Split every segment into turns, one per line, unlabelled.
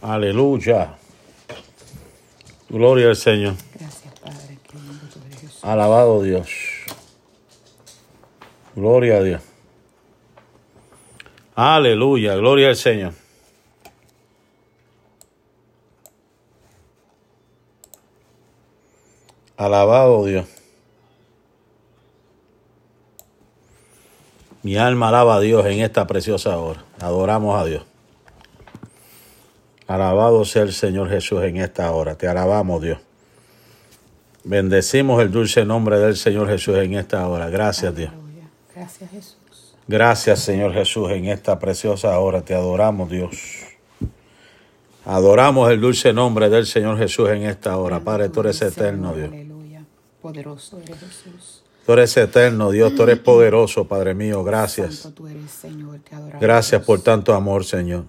Aleluya. Gloria al Señor.
Gracias, Padre. Qué lindo tú eres, Jesús.
Alabado Dios. Gloria a Dios. Aleluya. Gloria al Señor. Alabado Dios. Mi alma alaba a Dios en esta preciosa hora. Adoramos a Dios. Alabado sea el Señor Jesús en esta hora. Te alabamos, Dios. Bendecimos el dulce nombre del Señor Jesús en esta hora. Gracias, Dios.
Gracias, Jesús.
Gracias, Señor Jesús, en esta preciosa hora. Te adoramos, Dios. Adoramos el dulce nombre del Señor Jesús en esta hora. Padre, tú eres eterno, Dios.
Aleluya. Poderoso eres Jesús.
Tú eres eterno, Dios. Tú eres poderoso, Padre mío. Gracias. Gracias por tanto amor, Señor.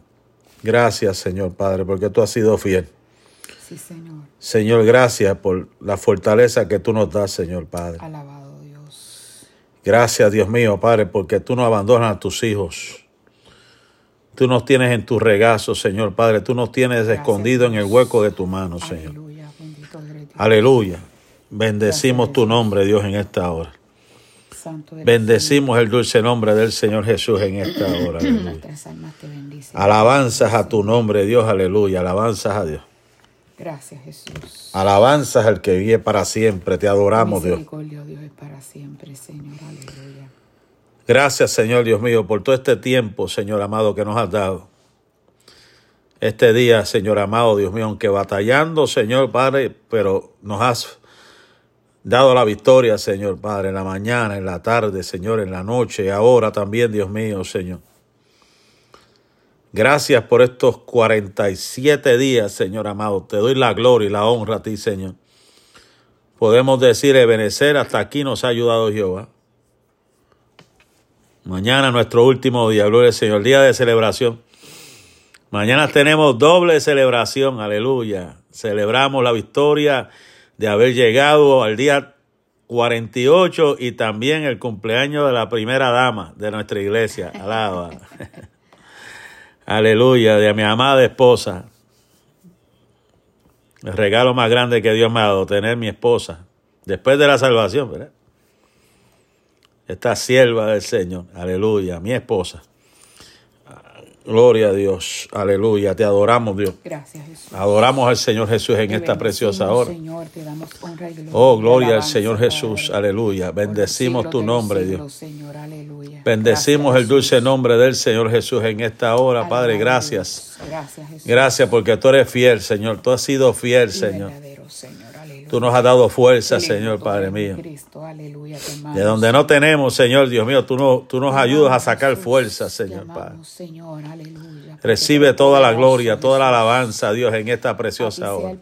Gracias, Señor Padre, porque tú has sido fiel.
Sí, Señor.
Señor, gracias por la fortaleza que tú nos das, Señor Padre.
Alabado Dios.
Gracias, Dios mío, Padre, porque tú no abandonas a tus hijos. Tú nos tienes en tu regazo, Señor Padre. Tú nos tienes
Gracias,
escondido en el hueco de tu mano, Señor.
Aleluya. Bendito eres Dios.
Aleluya. Bendecimos
Gracias,
tu nombre, Dios, en esta hora.
Santo eres,
Bendecimos el dulce nombre del Señor Jesús en esta hora.
Señor.
Aleluya.
Nuestras almas te bendicen.
Alabanzas a tu nombre, Dios, aleluya. Alabanzas a Dios.
Gracias, Jesús.
Alabanzas al que vive para siempre. Te adoramos, Dios.
Dios, es para siempre, Señor. Aleluya.
Gracias, Señor Dios mío, por todo este tiempo, Señor amado, que nos has dado. Este día, Señor amado, Dios mío, aunque batallando, Señor Padre, pero nos has dado la victoria, Señor Padre, en la mañana, en la tarde, Señor, en la noche ahora también, Dios mío, Señor. Gracias por estos 47 días, Señor amado. Te doy la gloria y la honra a ti, Señor. Podemos decir, Ebenecer, hasta aquí nos ha ayudado Jehová. Mañana nuestro último día, gloria al Señor, día de celebración. Mañana tenemos doble celebración, aleluya. Celebramos la victoria de haber llegado al día 48 y también el cumpleaños de la primera dama de nuestra iglesia. Alaba. aleluya, de mi amada esposa. El regalo más grande que Dios me ha dado, tener mi esposa. Después de la salvación, ¿verdad? esta sierva del Señor, aleluya, mi esposa. Gloria a Dios, aleluya, te adoramos Dios.
Gracias, Jesús.
Adoramos al Señor Jesús en
Te
esta preciosa hora.
Señor, te damos honra y gloria.
Oh, gloria al Señor Jesús, aleluya. Bendecimos tu nombre, Dios.
Señor, aleluya.
Bendecimos
Gracias,
el dulce
Jesús.
nombre del Señor Jesús en esta hora, Padre, gracias.
Dios. Gracias, Jesús.
Gracias porque tú eres fiel, Señor. Tú has sido fiel,
Y
Señor.
verdadero, Señor.
Tú nos has dado fuerza, Señor, Padre mío. De donde no tenemos, Señor, Dios mío, tú, no, tú nos ayudas a sacar fuerza, Señor, Padre. Recibe toda la gloria, toda la alabanza, Dios, en esta preciosa hora.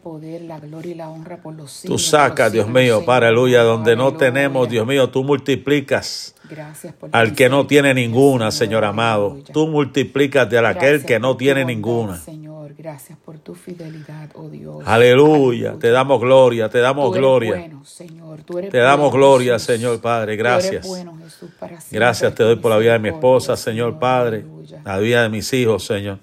Tú sacas, Dios mío, para aleluya, donde no tenemos, Dios mío, tú multiplicas
Gracias por
al que no tiene ninguna,
Señor,
amado. Tú multiplicas de aquel que no tiene ninguna.
Señor, gracias por tu fidelidad, oh Dios.
Aleluya, te damos gloria, te damos gloria.
Señor.
Te damos gloria. Señor Padre, gracias. Gracias te doy por la vida de mi esposa, Señor Padre, la vida de mis hijos, Señor.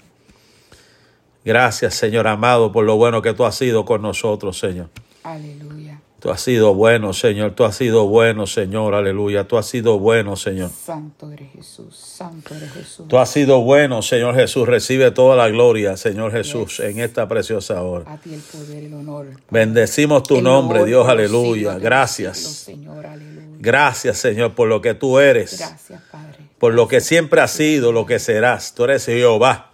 Gracias, Señor amado, por lo bueno que tú has sido con nosotros, Señor.
Aleluya.
Tú has sido bueno, Señor. Tú has sido bueno, Señor. Aleluya. Tú has sido bueno, Señor.
Santo eres Jesús. Santo eres Jesús.
Tú has sido bueno, Señor Jesús. Recibe toda la gloria, Señor Jesús, en esta preciosa hora.
A ti el poder y el honor.
Bendecimos tu
El
nombre, Dios. Aleluya. Gracias.
Señor, aleluya.
Gracias, Señor, por lo que tú eres,
Gracias, Padre.
por lo que siempre has sido, lo que serás. Tú eres Jehová.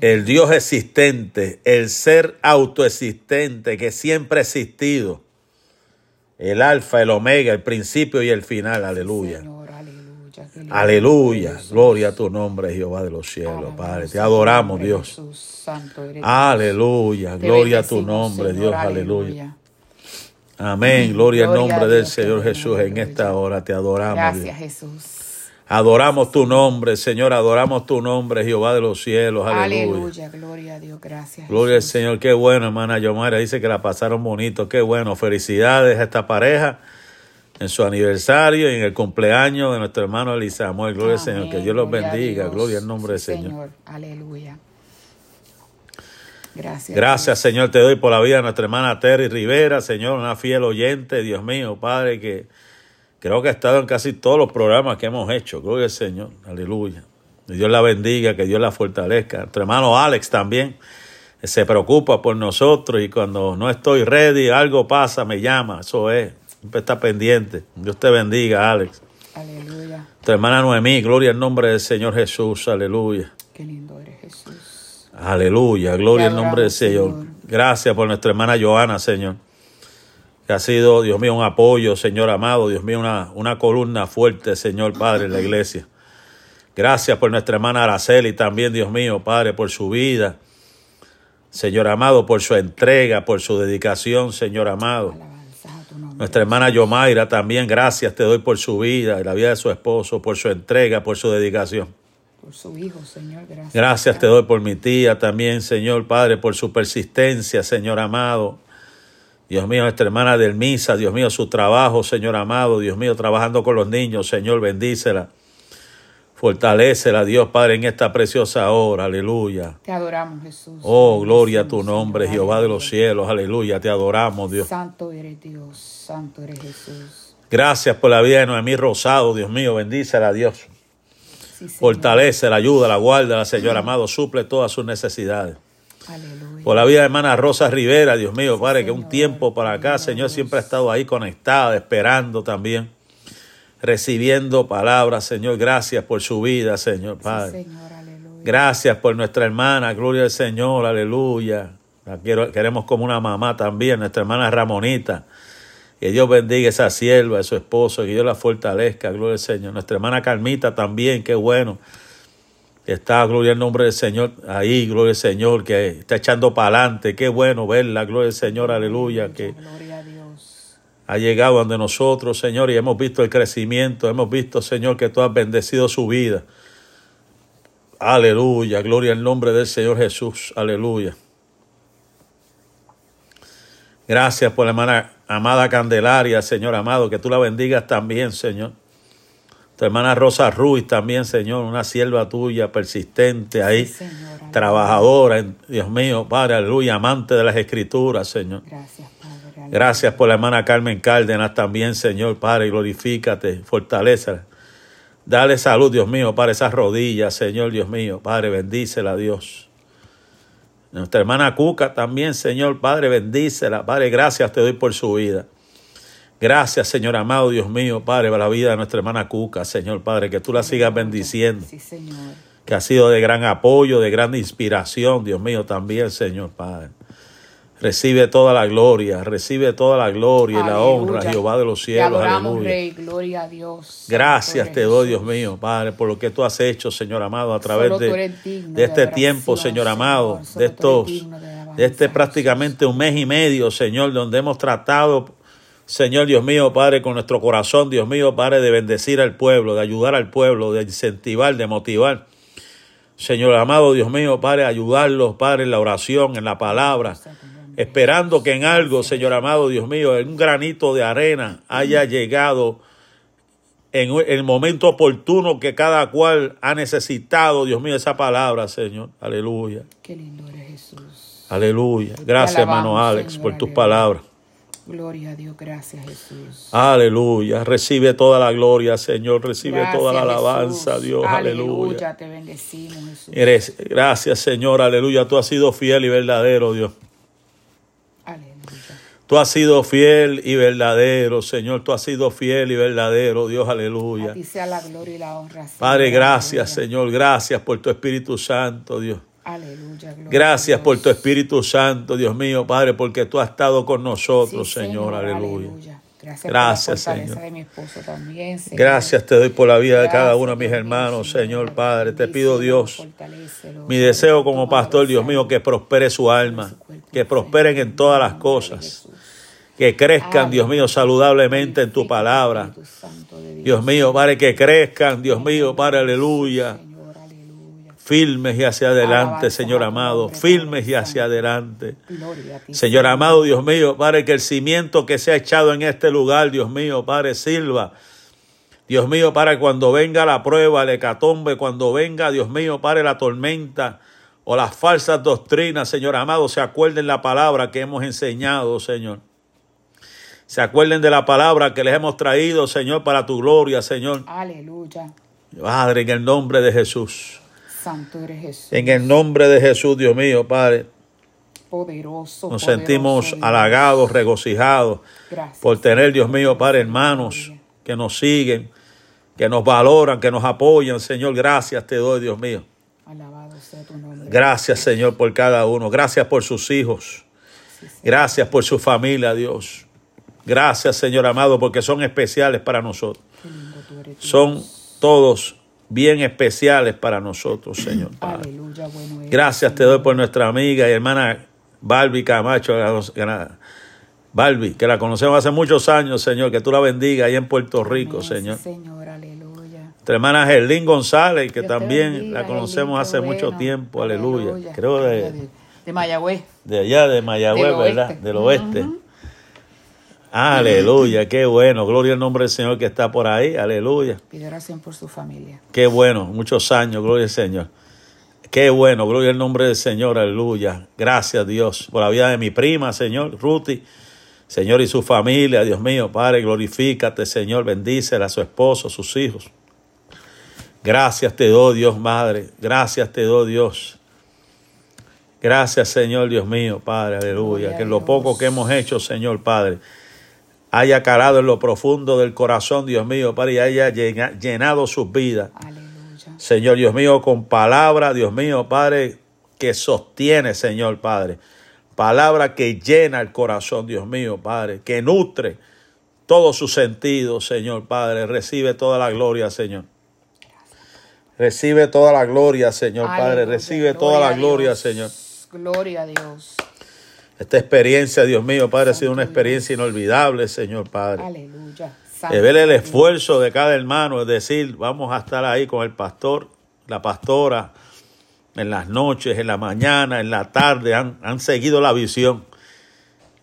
El Dios existente, el ser autoexistente que siempre ha existido. El alfa, el omega, el principio y el final. Aleluya.
Señor, aleluya.
Aleluya. Gloria a tu nombre, Jehová de los cielos, Padre. Te adoramos, Dios.
Jesús. Santo eres Dios.
Aleluya. Gloria a tu nombre,
Señor,
Dios. Aleluya. Amén. Gloria al
Gloria
nombre del Señor Jesús. En esta hora te adoramos,
Gracias,
Dios.
Jesús.
Adoramos tu nombre, Señor. Adoramos tu nombre, Jehová de los cielos. Aleluya.
Aleluya. Gloria a Dios. Gracias.
Gloria al. Señor. Qué bueno, hermana Yomara. Dice que la pasaron bonito. Qué bueno. Felicidades a esta pareja en su aniversario y en el cumpleaños de nuestro hermano Elisa Samuel. Gloria al Señor. Que
Amén.
Dios los bendiga.
Dios.
Gloria al nombre
Sí,
del Señor.
Aleluya. Gracias.
Gracias, Señor, te doy por la vida de nuestra hermana Terry Rivera, Señor, una fiel oyente, Dios mío, Padre, que creo que ha estado en casi todos los programas que hemos hecho. Gloria al Señor, aleluya. Que Dios la bendiga, que Dios la fortalezca. Nuestro hermano Alex también se preocupa por nosotros y cuando no estoy ready, algo pasa, me llama, eso es, siempre está pendiente. Dios te bendiga, Alex.
Aleluya.
Tu hermana Noemí, gloria al nombre del Señor Jesús, aleluya.
Qué lindo eres, Jesús.
Aleluya, gloria al nombre del Señor.
Señor.
Gracias por nuestra hermana Joana, Señor. Que ha sido, Dios mío, un apoyo, Señor amado, Dios mío, una, una columna fuerte, Señor Padre, en la iglesia. Gracias por nuestra hermana Araceli también, Dios mío, Padre, por su vida. Señor amado, por su entrega, por su dedicación, Señor amado. Nuestra hermana Yomaira también, gracias te doy por su vida y la vida de su esposo, por su entrega, por su dedicación.
Por su Hijo, Señor. Gracias.
Gracias te doy por mi tía también, Señor Padre, por su persistencia, Señor amado. Dios mío, nuestra hermana del Misa, Dios mío, su trabajo, Señor amado, Dios mío, trabajando con los niños, Señor, bendícela. Fortalécela, Dios Padre, en esta preciosa hora, aleluya.
Te adoramos, Jesús.
Oh, gloria a tu nombre,
Señor.
Jehová de los cielos, aleluya, te adoramos, Dios.
Santo eres Dios, santo eres Jesús.
Gracias por la vida de Noemí Rosado, Dios mío, bendícela, Dios.
Sí, Señor.
Fortalece, la ayuda, la guarda, la Señor amado, suple todas sus necesidades.
Aleluya.
Por la vida de hermana Rosa Rivera, Dios mío,
Sí,
Padre, que un tiempo para acá, Señor, siempre ha estado ahí conectada, esperando también, recibiendo palabras, Señor. Gracias por su vida, Señor,
Sí,
Padre.
Señor.
Gracias por nuestra hermana, gloria al Señor, aleluya. La quiero- queremos como una mamá también, nuestra hermana Ramonita. Que Dios bendiga esa sierva, a su esposo, que Dios la fortalezca, gloria al Señor. Nuestra hermana Carmita también, qué bueno. Está, gloria al nombre del Señor, ahí, gloria al Señor, que está echando para adelante. Qué bueno verla, gloria al Señor, aleluya. Que
Gloria a Dios.
ha llegado ante nosotros, Señor, y hemos visto el crecimiento, hemos visto, Señor, que tú has bendecido su vida. Aleluya, gloria al nombre del Señor Jesús, aleluya. Gracias por la hermana amada Candelaria, Señor amado, que tú la bendigas también, Señor. Tu hermana Rosa Ruiz también, Señor, una sierva tuya, persistente ahí,
Sí,
trabajadora, Dios mío, Padre, aleluya, amante de las escrituras, Señor.
Gracias, Padre. aleluya.
Gracias por la hermana Carmen Cárdenas también, Señor Padre, glorifícate, fortaleza. Dale salud, Dios mío, para esas rodillas, Señor Dios mío. Padre, bendícela, Dios. Nuestra hermana Cuca también, Señor Padre, bendícela. Padre, gracias te doy por su vida. Gracias, Señor amado, Dios mío, Padre, por la vida de nuestra hermana Cuca, Señor Padre, que tú la sigas bendiciendo
Sí, Señor.
que ha sido de gran apoyo, de gran inspiración, Dios mío, también, Señor Padre. Recibe toda la gloria, recibe toda la gloria y la honra, Jehová de los
Te
cielos,
adoramos,
aleluya.
Rey. Gloria a Dios.
Gracias te doy, Dios mío, Padre, por lo que tú has hecho, Señor amado, a través de,
eres digno
de este tiempo, Señor amado,
Señor.
De estos,
de
este prácticamente un mes y medio, Señor, donde hemos tratado, Señor Dios mío, Padre, con nuestro corazón, Dios mío, Padre, de bendecir al pueblo, de ayudar al pueblo, de incentivar, de motivar. Señor amado, Dios mío, Padre, ayudarlos, Padre, en la oración, en la palabra, esperando que en algo, Señor amado, Dios mío, en un granito de arena haya llegado en el momento oportuno que cada cual ha necesitado, Dios mío, esa palabra, Señor. Aleluya.
Qué lindo eres Jesús.
Aleluya. Gracias, hermano Alex,
Señor,
por tus palabras.
Gloria a Dios. Gracias, Jesús.
Aleluya. Recibe toda la gloria, Señor. Recibe
Gracias,
toda la
Jesús.
alabanza, Dios. Aleluya.
Aleluya. Te bendecimos, Jesús.
Eres, gracias, Señor. Aleluya. Tú has sido fiel y verdadero, Dios.
Aleluya.
Tú has sido fiel y verdadero, Señor. Tú has sido fiel y verdadero, Dios.
A
Aleluya.
ti sea la gloria y la honra. Señor.
Padre, gracias,
Aleluya.
Señor. Gracias por tu Espíritu Santo, Dios.
Aleluya. gloria
Gracias por tu Espíritu Santo, Dios mío, Padre, porque tú has estado con nosotros,
Sí,
Señor, aleluya.
Gracias,
Gracias,
por la
Señor.
de mi esposo también, Señor.
Gracias te doy por la vida de cada uno de mis hermanos, Señor Padre. Te pido, Dios, mi deseo como pastor, Dios mío, que prospere su alma, que
Señor,
prosperen en todas las cosas, que crezcan, Dios mío, saludablemente en tu palabra.
Dios
mío, Padre, que crezcan, Dios mío, Padre, aleluya. Firmes y hacia adelante, Señor amado, firmes
Padre
y hacia adelante. Señor amado, Dios mío, Padre, que el cimiento que se ha echado en este lugar, Dios mío, Padre, sirva. Dios mío, para cuando venga la prueba, el hecatombe, cuando venga, Dios mío, Padre, la tormenta o las falsas doctrinas, Señor amado, se acuerden la palabra que hemos enseñado, Señor. Se acuerden de la palabra que les hemos traído, Señor, para tu gloria, Señor.
Aleluya.
Padre, en el nombre de Jesús.
Santo eres Jesús.
En el nombre de Jesús, Dios mío, Padre.
Poderoso.
Nos
poderoso
sentimos
Dios.
halagados, regocijados
Gracias.
por tener, Dios mío, Padre, hermanos que nos siguen, que nos valoran, que nos apoyan. Señor, gracias te doy, Dios mío.
Alabado sea tu nombre.
Gracias, Señor, por cada uno. Gracias por sus hijos. Gracias por su familia, Dios. Gracias, Señor amado, porque son especiales para nosotros. Son todos bien especiales para nosotros, Señor Padre.
Aleluya, bueno eres,
Gracias te doy por nuestra amiga y hermana Barbie Camacho. Barbie, que la conocemos hace muchos años, Señor. Que tú la bendiga ahí en Puerto Rico,
Amén,
Señor.
Señor, aleluya.
Nuestra hermana Gerlín González, que
Dios
también
bendiga,
la conocemos hace mucho tiempo, aleluya. Creo de,
de Mayagüez.
de allá, de Mayagüez,
Del
¿verdad?
oeste.
Del oeste. Aleluya, qué bueno. Gloria al nombre del Señor que está por ahí, aleluya.
Pide oración por su familia.
Qué bueno, muchos años, gloria al Señor. Qué bueno, gloria al nombre del Señor, aleluya. Gracias Dios por la vida de mi prima, Señor, Ruti. Señor y su familia, Dios mío, Padre, glorifícate, Señor, bendícela a su esposo, a sus hijos. Gracias te doy, Dios Madre. Gracias te doy, Dios. Gracias, Señor, Dios mío, Padre, aleluya. Que lo poco que hemos hecho, Señor, Padre, haya calado en lo profundo del corazón, Dios mío, Padre, y haya llena- llenado sus vidas.
Aleluya.
Señor Dios mío, con palabra, Dios mío, Padre, que sostiene, Señor Padre. Palabra que llena el corazón, Dios mío, Padre, que nutre todo su sentido, Señor Padre. Recibe toda la gloria, Señor. Recibe toda la gloria, Señor Padre. Recibe toda la gloria. Señor.
Gloria a Dios.
Esta experiencia, Dios mío, Padre, ha sido una experiencia inolvidable, Señor Padre.
Aleluya.
de ver el esfuerzo de cada hermano, es decir, vamos a estar ahí con el pastor, la pastora, en las noches, en la mañana, en la tarde, han, han seguido la visión.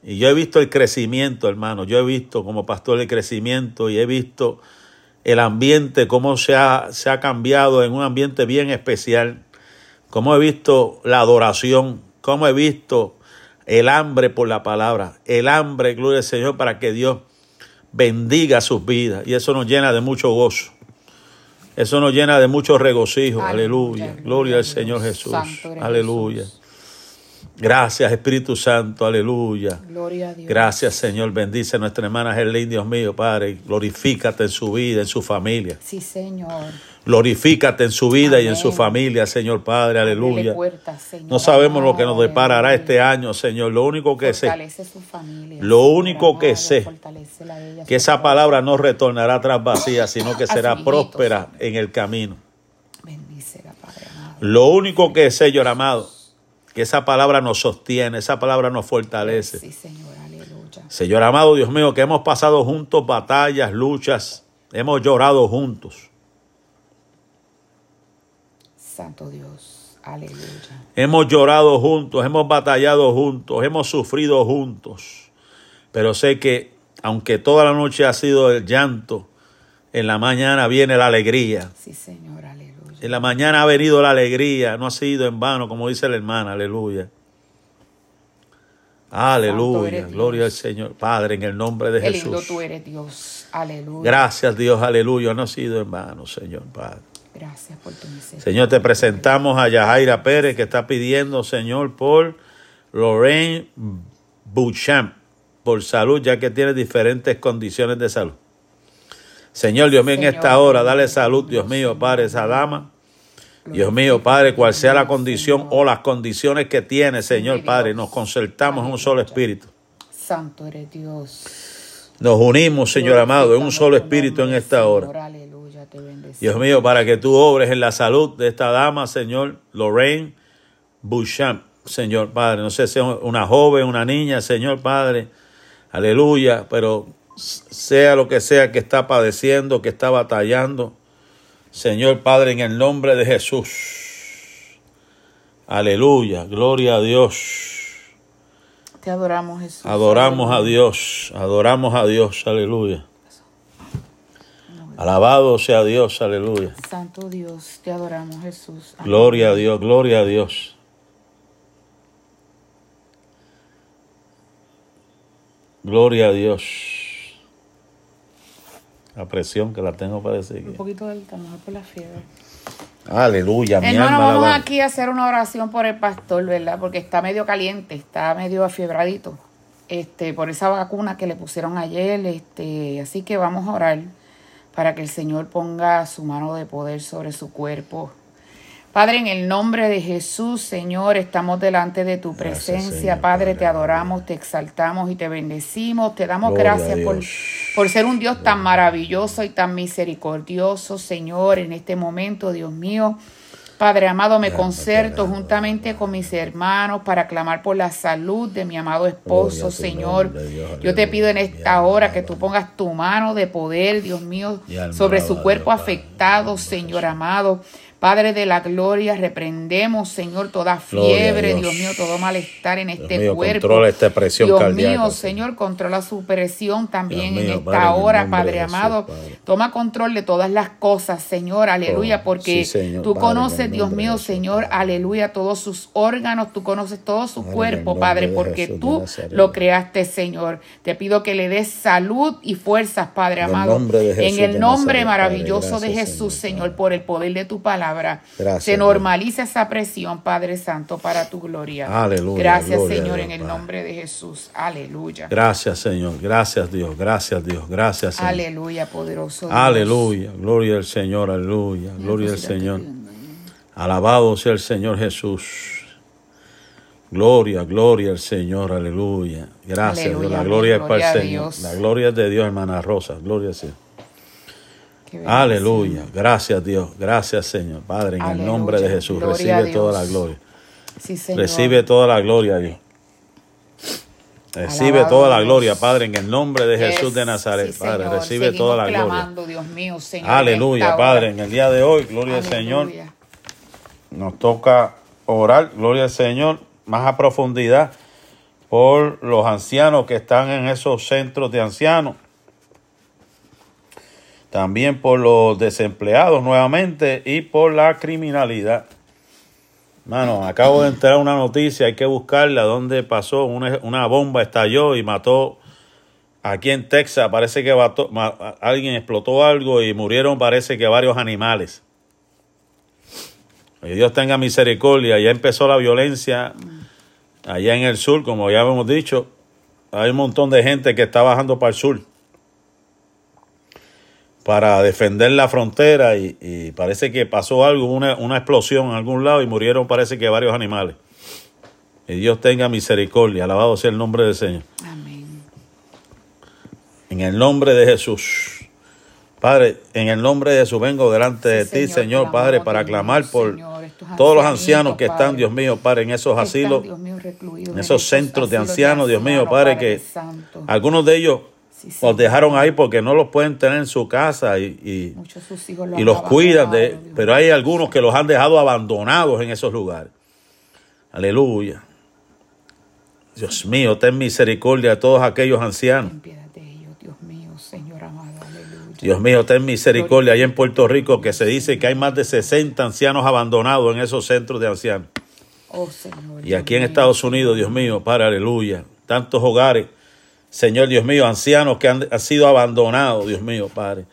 Y yo he visto el crecimiento, hermano, yo he visto como pastor el crecimiento y he visto el ambiente, cómo se ha, se ha cambiado en un ambiente bien especial, cómo he visto la adoración, cómo he visto el hambre por la palabra, el hambre, gloria al Señor, para que Dios bendiga sus vidas. Y eso nos llena de mucho gozo. Eso nos llena de mucho regocijo. Aleluya.
Aleluya.
Gloria al. Señor Jesús. Aleluya. Gracias Espíritu Santo. Aleluya.
Gloria a Dios.
Gracias Señor. Bendice a nuestra hermana Gerlín, Dios mío, Padre. Glorifícate en su vida, en su familia.
Sí, Señor.
Glorifícate en su vida y en su familia, Señor Padre. Aleluya.
Señor.
No sabemos lo que nos deparará
aleluya.
este año, Señor. Lo único que sé
Fortalece su familia.
Lo único que sé,
ella,
que esa palabra no retornará atrás vacía, sino que será próspera en el camino.
Bendícela, Padre amado.
Lo único que sé, Señor amado, que esa palabra nos sostiene, esa palabra nos fortalece.
Sí, Señor, aleluya.
Señor amado, Dios mío, que hemos pasado juntos batallas, luchas, hemos llorado juntos,
Santo Dios, aleluya.
hemos llorado juntos, hemos batallado juntos, hemos sufrido juntos. Pero sé que aunque toda la noche ha sido el llanto, en la mañana viene la alegría.
Sí, Señor, aleluya.
En la mañana ha venido la alegría, no ha sido en vano, como dice la hermana, aleluya. Aleluya, gloria al. Señor. Padre, en el nombre de
Qué lindo
Jesús.
tú eres, Dios. Aleluya.
Gracias Dios, aleluya, no ha sido en vano, Señor Padre.
Gracias por tu misericordia.
Señor, te presentamos a Yajaira Pérez que está pidiendo, Señor, por Lorraine Bouchamp, por salud, ya que tiene diferentes condiciones de salud. Señor, Dios mío, en esta hora, dale salud, Dios mío. Padre, esa dama. Dios mío, Padre, cual sea la condición o las condiciones que tiene, Señor, Padre, nos concertamos en un solo espíritu.
Santo eres Dios.
Nos unimos, Señor amado, en un solo
tu
espíritu en esta hora.
Te bendecimos.
Dios mío, para que tú obres en la salud de esta dama, Señor, Lorraine Bouchamp, Señor Padre. No sé si es una joven, una niña, Señor Padre. Aleluya, pero sea lo que sea que está padeciendo, que está batallando, Señor Padre, en el nombre de Jesús. Aleluya, gloria a Dios.
Te adoramos, Jesús.
Adoramos a. Dios, adoramos a Dios, aleluya. Alabado sea Dios, aleluya.
Santo Dios, te adoramos Jesús.
Gloria a Dios, gloria a Dios. Gloria a Dios. La presión que la tengo para
decir.
Un
poquito de alta, mejor por la fiebre.
Aleluya, mi
Hermano,
alma
vamos aquí a hacer una oración por el pastor, ¿verdad? Porque está medio caliente, está medio afiebradito. Este, por esa vacuna que le pusieron ayer, este, así que vamos a orar para que el Señor ponga su mano de poder sobre su cuerpo. Padre, en el nombre de Jesús, Señor, estamos delante de tu
Gracias,
presencia.
Señor,
Padre, te adoramos, te exaltamos y te bendecimos. Te damos
Gloria
gracias por, por ser un Dios tan maravilloso y tan misericordioso, Señor, en este momento, Dios mío. Padre amado, me concerto juntamente con mis hermanos para clamar por la salud de mi amado esposo, Señor. Yo te pido en esta hora que tú pongas tu mano de poder, Dios mío, sobre su cuerpo afectado, Señor amado. Padre de la gloria, reprendemos, Señor, toda fiebre,
Dios.
Dios mío, todo malestar en este
mío,
cuerpo.
controla esta presión
Dios
cardíaca,
mío,
Señor.
Controla su presión también
Dios
en esta
Padre,
hora, Padre
Jesús,
amado.
Padre.
Toma control de todas las cosas, Señor, aleluya,
Oh,
porque
sí, Señor,
tú
Padre,
conoces, Dios mío,
Jesús,
Señor, aleluya, todos sus órganos, tú conoces todo su cuerpo, Padre, porque
Jesús
tú lo creaste, Señor. Te pido que le des salud y fuerzas, Padre
En el
amado.
nombre
en el nombre maravilloso de Jesús,
Señor,
por el poder de tu palabra.
Gracias,
Se
Dios.
normaliza esa presión, Padre Santo, para tu gloria.
Aleluya,
Gracias,
gloria
Señor,
Dios,
en el nombre de Jesús. Aleluya.
Gracias, Señor. Gracias, Dios. Gracias, Dios. Gracias, Señor.
Aleluya, poderoso. Dios.
Aleluya. Gloria al Señor. Aleluya. Gloria al Señor. Alabado sea el Señor Jesús. Gloria, gloria al Señor. Aleluya. Gracias,
Aleluya,
Dios. La gloria es para el Señor. La gloria es de Dios, hermana Rosa. Gloria al Señor. Aleluya. Gracias, Dios. Gracias, Señor. Padre, en el nombre de Jesús.
Gloria
Recibe toda la gloria.
Sí, Señor.
Recibe toda la gloria, Dios. Recibe
Alabado
toda la gloria, Padre, en el nombre de Jesús de Nazaret.
sí,
Padre,
Señor.
recibe
Seguimos
toda la gloria.
Dios mío, Señor,
Aleluya, Padre, en el día de hoy, gloria al Señor. Nos toca orar, gloria al Señor, más a profundidad por los ancianos que están en esos centros de ancianos. También por los desempleados nuevamente y por la criminalidad. Mano, acabo de enterar una noticia, hay que buscarla, donde pasó, una, una bomba estalló y mató aquí en Texas, parece que alguien explotó algo y murieron parece que varios animales. Que Dios tenga misericordia, ya empezó la violencia allá en el sur, como ya hemos dicho, hay un montón de gente que está bajando para el sur para defender la frontera y, y parece que pasó algo, una, una explosión en algún lado y murieron parece que varios animales. Y Dios tenga misericordia, alabado sea el nombre del Señor.
Amén.
En el nombre de Jesús. Padre, en el nombre de Jesús vengo delante de
Sí,
ti,
Señor,
Padre, para clamar por
Señor,
todos los ancianos que están,
Padre,
Dios mío, Padre, en esos asilos,
están, Dios mío, recluidos
en esos centros de ancianos, Dios mío, Padre, que
Santo.
algunos de ellos
Sí,
los dejaron ahí porque no los pueden tener en su casa y, y-
Muchos de sus hijos
y los cuidan, de, pero hay algunos que los han dejado abandonados en esos lugares. Aleluya. Dios mío, ten misericordia de todos aquellos ancianos.
Dios mío,
ten misericordia. Allá en Puerto Rico que se dice que hay más de 60 ancianos abandonados en esos centros de ancianos.
Oh, Señor.
Y aquí en Estados Unidos, Dios mío, Padre, aleluya. Tantos hogares, Señor Dios mío, ancianos que han, han sido abandonados, Dios mío, Padre,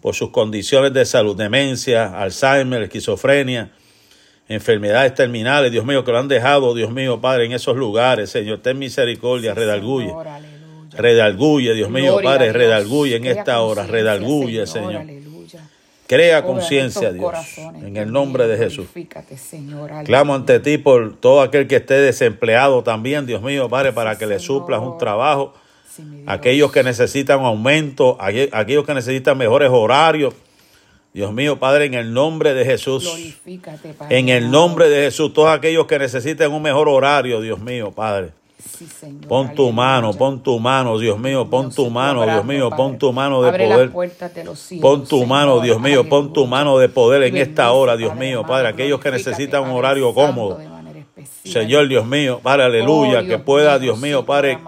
por sus condiciones de salud, demencia, Alzheimer, esquizofrenia, enfermedades terminales, Dios mío, que lo han dejado, Dios mío, Padre, en esos lugares. Señor, ten misericordia, redalguye.
Señor, aleluya.
Redalguye, Dios mío,
Gloria
Padre,
Dios.
redalguye en
Crea
esta hora, redalguye, Señor.
Aleluya.
Crea conciencia, Dios, en el nombre de Jesús.
Señor.
Clamo ante ti por todo aquel que esté desempleado también, Dios mío, Padre, para que le
Señor.
suplas un trabajo.
Sí.
Aquellos que necesitan aumento, aqu- aquellos que necesitan mejores horarios. Dios mío, Padre, en el nombre de Jesús.
Padre
En el nombre de Jesús, todos aquellos que necesiten un mejor horario, Dios mío, Padre.
Sí, Señor,
Pon tu
aleluya.
mano, pon tu mano, Dios mío, pon tu mano, Dios mío, pon tu mano de poder. Pon tu mano, Dios mío, pon tu
aleluya.
mano de poder en esta hora, Dios mío, Padre, aquellos que necesitan un horario cómodo. Señor Dios mío, Padre, aleluya,
Oh,
que
Dios
pueda, Dios mío, Padre,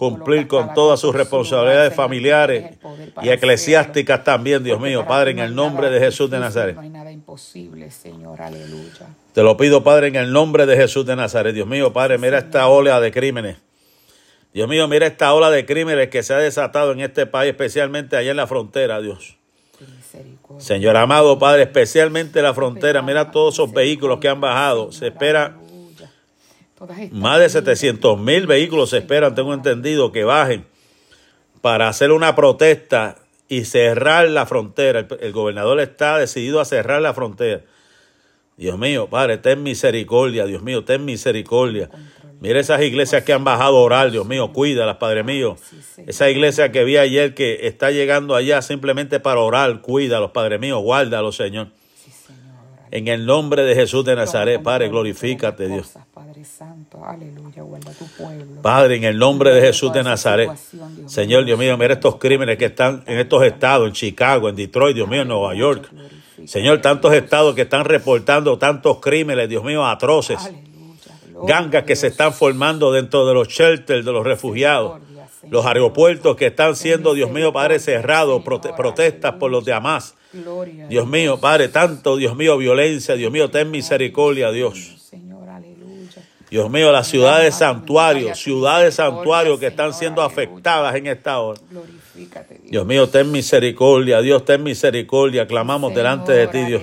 cumplir con todas sus responsabilidades familiares y eclesiásticas también, Dios mío, Padre, en el nombre de Jesús de Nazaret.
No hay nada imposible, Señor, aleluya.
Te lo pido, Padre, en el nombre de Jesús de Nazaret. Dios mío, Padre, mira esta ola de crímenes. Dios mío, mira esta ola de crímenes que se ha desatado en este país, especialmente allá en la frontera, Dios. Señor amado Padre, especialmente en la frontera, mira todos esos vehículos que han bajado. Se espera más de 700 mil vehículos, se esperan, tengo entendido, que bajen para hacer una protesta y cerrar la frontera. El, gobernador está decidido a cerrar la frontera. Dios mío, Padre, ten misericordia, Dios mío, ten misericordia. Mira esas iglesias que han bajado a orar, Dios mío, cuídalas, Padre mío. Esa iglesia que vi ayer que está llegando allá simplemente para orar, cuídalos, Padre mío, guárdalos, Señor. En el nombre de Jesús de Nazaret, Padre, glorifícate, Dios. Santo, aleluya, guarda tu pueblo. Padre, en el nombre de Jesús de Nazaret. Señor, Dios mío, mira estos crímenes que están en estos estados, en Chicago, en Detroit, Dios mío, en Nueva York. Señor, tantos estados que están reportando tantos crímenes, Dios mío, atroces gangas que se están formando dentro de los shelters de los refugiados, los aeropuertos que están siendo, Dios mío, Padre, cerrados, protestas por los de Hamas. Dios mío, Padre, tanto, Dios mío, violencia, Dios mío, ten misericordia, Dios. Dios mío, las ciudades santuarios, ciudades santuarios que están siendo afectadas en esta hora. Dios mío, ten misericordia, Dios, ten misericordia. Clamamos delante de ti, Dios.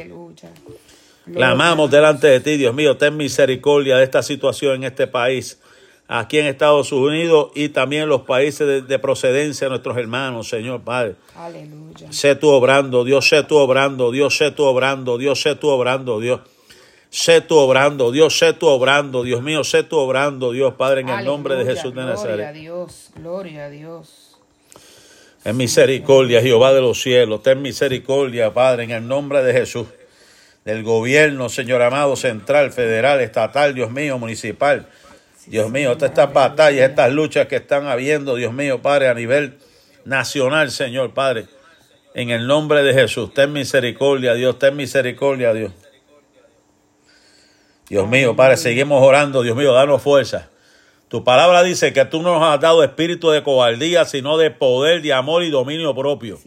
Clamamos delante de ti, Dios mío, ten misericordia de esta situación en este país, aquí en Estados Unidos y también en los países de, procedencia de nuestros hermanos, Señor Padre. Aleluya. Sé tú obrando, Dios, sé tú obrando, Dios, sé tú obrando, Dios, sé tú obrando, Dios. Sé tú obrando, Dios, sé tú obrando, Dios mío, sé tú obrando, Dios, Padre, en el nombre de Jesús de Nazaret. Gloria a
Dios, gloria a Dios.
En misericordia, Jehová de los cielos, ten misericordia, Padre, en el nombre de Jesús del gobierno, Señor amado, central, federal, estatal, Dios mío, municipal. Dios mío, todas estas batallas, estas luchas que están habiendo, Dios mío, Padre, a nivel nacional, Señor, Padre. En el nombre de Jesús, ten misericordia, Dios, ten misericordia, Dios. Dios mío, Padre, seguimos orando, Dios mío, danos fuerza. Tu palabra dice que tú no nos has dado espíritu de cobardía, sino de poder, de amor y dominio propio.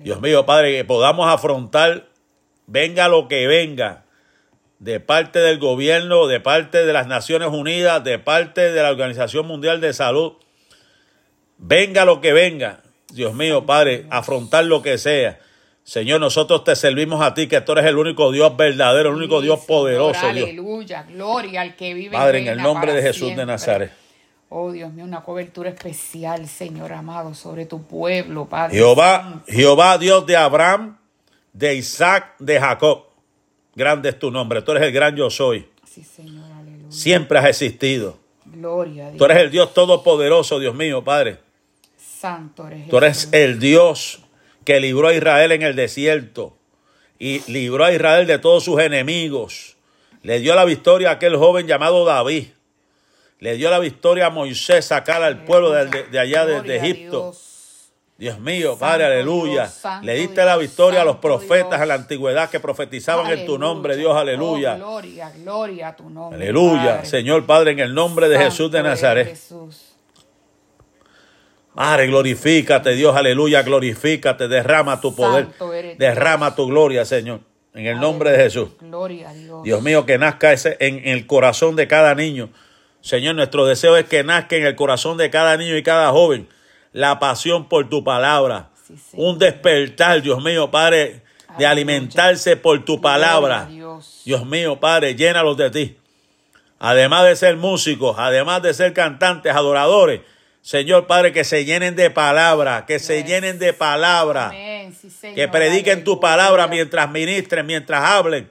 Dios mío, Padre, que podamos afrontar venga lo que venga, de parte del gobierno, de parte de las Naciones Unidas, de parte de la Organización Mundial de Salud, venga lo que venga, Dios mío, Padre, afrontar lo que sea. Señor, nosotros te servimos a ti, que tú eres el único Dios verdadero, el único Dios poderoso.
Aleluya, gloria al que vive.
Padre, en el nombre de Jesús de Nazaret.
Oh Dios mío, una cobertura especial, Señor amado, sobre tu pueblo, Padre.
Jehová, Jehová, Dios de Abraham, de Isaac, de Jacob. Grande es tu nombre. Tú eres el gran yo soy. Sí, Señor, aleluya. Siempre has existido. Gloria a Dios. Tú eres el Dios todopoderoso, Dios mío, Padre.
Santo eres.
Tú eres el Dios que libró a Israel en el desierto y libró a Israel de todos sus enemigos. Le dio la victoria a aquel joven llamado David. Le dio la victoria a Moisés sacar al pueblo de, allá de, Egipto. Dios mío, Padre, aleluya. Le diste la victoria a los profetas en la antigüedad que profetizaban en tu nombre, Dios, aleluya. Oh,
gloria, gloria a tu nombre.
Aleluya, Señor Padre, en el nombre de Jesús de Nazaret. Padre, glorifícate, Dios, aleluya, glorifícate, derrama tu poder, derrama tu gloria, Señor, en el nombre de Jesús. Gloria a Dios. Dios mío, que nazca ese en el corazón de cada niño. Señor, nuestro deseo es que nazca en el corazón de cada niño y cada joven la pasión por tu palabra. un despertar, Dios mío, Padre, de alimentarse por tu palabra. Dios. mío, Padre, llénalos de ti. Además de ser músicos, además de ser cantantes, adoradores, Señor Padre, que se llenen de palabra, que se llenen de palabra, que prediquen tu palabra mientras ministren, mientras hablen,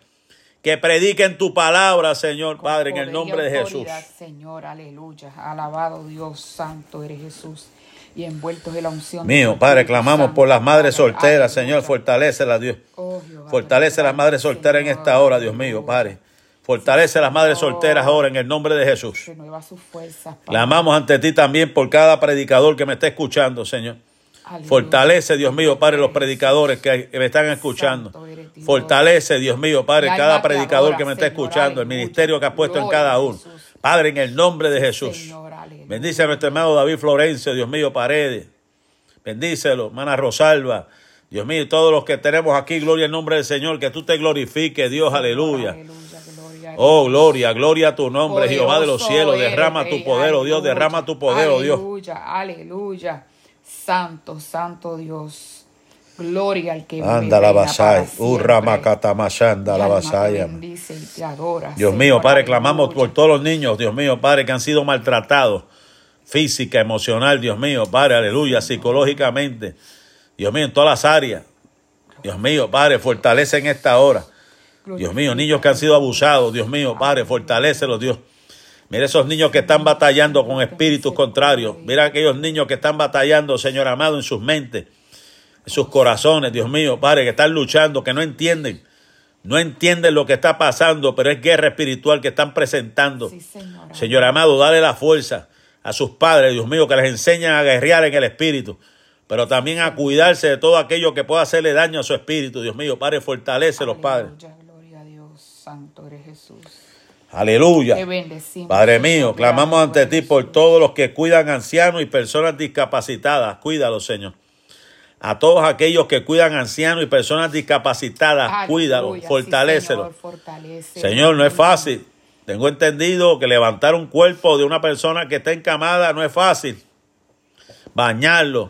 que prediquen tu palabra, Señor Padre, en el nombre de Jesús.
Señor, aleluya, alabado Dios santo eres Jesús. Y envueltos en la unción.
Mío, Padre, clamamos por las madres solteras, Señor, fortalécelas, Dios. Oh, Fortalece las madres solteras en esta hora, Dios mío, Padre. Fortalece a las madres solteras ahora en el nombre de Jesús. Clamamos ante ti también por cada predicador que me está escuchando, Señor. Fortalece, Dios mío, Padre, los predicadores que me están escuchando. Fortalece, Dios mío, Padre, cada predicador que me está escuchando, el ministerio que ha puesto en cada uno. Padre, en el nombre de Jesús. Bendice a nuestro hermano David Florencio, Dios mío, Paredes. Bendícelo, hermana Rosalba. Dios mío, todos los que tenemos aquí, gloria al nombre del Señor, que tú te glorifiques, Dios, aleluya. Oh, gloria, gloria a tu nombre, Jehová de los cielos.
eres,
Derrama tu poder, oh Dios, derrama tu poder, oh Dios.
Aleluya, aleluya. Santo, santo Dios. Gloria al que
Anda la
reina
basaya,
para siempre.
urrama catamashanda
Mi
la
adora,
Dios mío, Padre, clamamos por todos los niños, Dios mío, Padre, que han sido maltratados, física, emocional, Dios mío, Padre, aleluya, psicológicamente, Dios mío, en todas las áreas. Dios mío, Padre, fortalece en esta hora. Dios mío, niños que han sido abusados, Dios mío, Padre, fortalécelos, Dios. Mira esos niños que están batallando con espíritus contrarios. Mira aquellos niños que están batallando, Señor amado, en sus mentes, en sus corazones, Dios mío, Padre, que están luchando, que no entienden. No entienden lo que está pasando, pero es guerra espiritual que están presentando.
Sí, Señor.
Señor amado, dale la fuerza a sus padres, Dios mío, que les enseñan a guerrear en el espíritu, pero también a cuidarse de todo aquello que pueda hacerle daño a su espíritu, Dios mío. Padre, fortalece los padres.
Aleluya, gloria a Dios. Santo eres Jesús.
Aleluya.
Te bendecimos.
Padre mío, clamamos ante ti por todos los que cuidan ancianos y personas discapacitadas. Cuídalos, Señor. A todos aquellos que cuidan ancianos y personas discapacitadas,
Aleluya,
cuídalos,
sí,
fortalécelos.
Señor,
no es fácil. Tengo entendido que levantar un cuerpo de una persona que está encamada no es fácil. Bañarlo,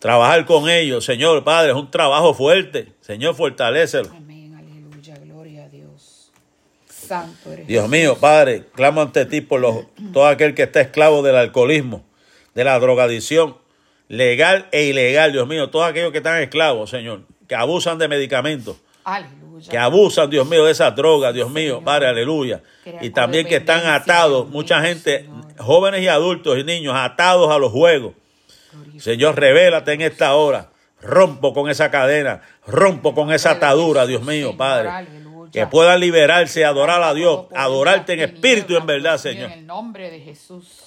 trabajar con ellos, Señor Padre, es un trabajo fuerte. Señor, fortalécelo.
Amén, aleluya, gloria a Dios. Santo eres
Dios mío, Padre, clamo ante ti por los, todo aquel que está esclavo del alcoholismo, de la drogadicción, legal e ilegal, Dios mío, todos aquellos que están esclavos, Señor, que abusan de medicamentos,
Aleluya.
que abusan, Dios mío, de esas drogas, Dios mío, Padre, aleluya. Y también que están atados, mucha gente, jóvenes y adultos y niños, atados a los juegos. Señor, revélate en esta hora. Rompo con esa cadena, rompo con esa atadura, Dios mío, Padre. Que puedan liberarse, adorar a Dios, adorarte en espíritu y en verdad, Señor.
En el nombre de Jesús.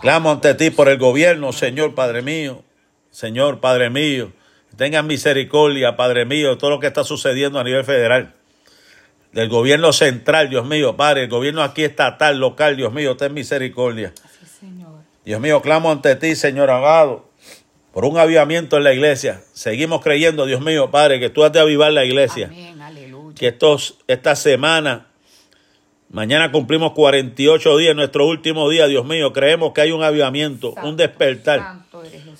Clamo ante ti por el gobierno, Señor, Padre mío. Señor, Padre mío. Tengan misericordia, Padre mío, de todo lo que está sucediendo a nivel federal. Del gobierno central, Dios mío, Padre. El gobierno aquí estatal, local, Dios mío, ten misericordia. Dios mío, clamo ante ti, Señor amado, por un avivamiento en la iglesia. Seguimos creyendo, Dios mío, Padre, que tú has de avivar la iglesia.
Amén, aleluya.
Que estos, esta semana, mañana cumplimos 48 días, nuestro último día, Dios mío. Creemos que hay un avivamiento, un despertar.
Santo.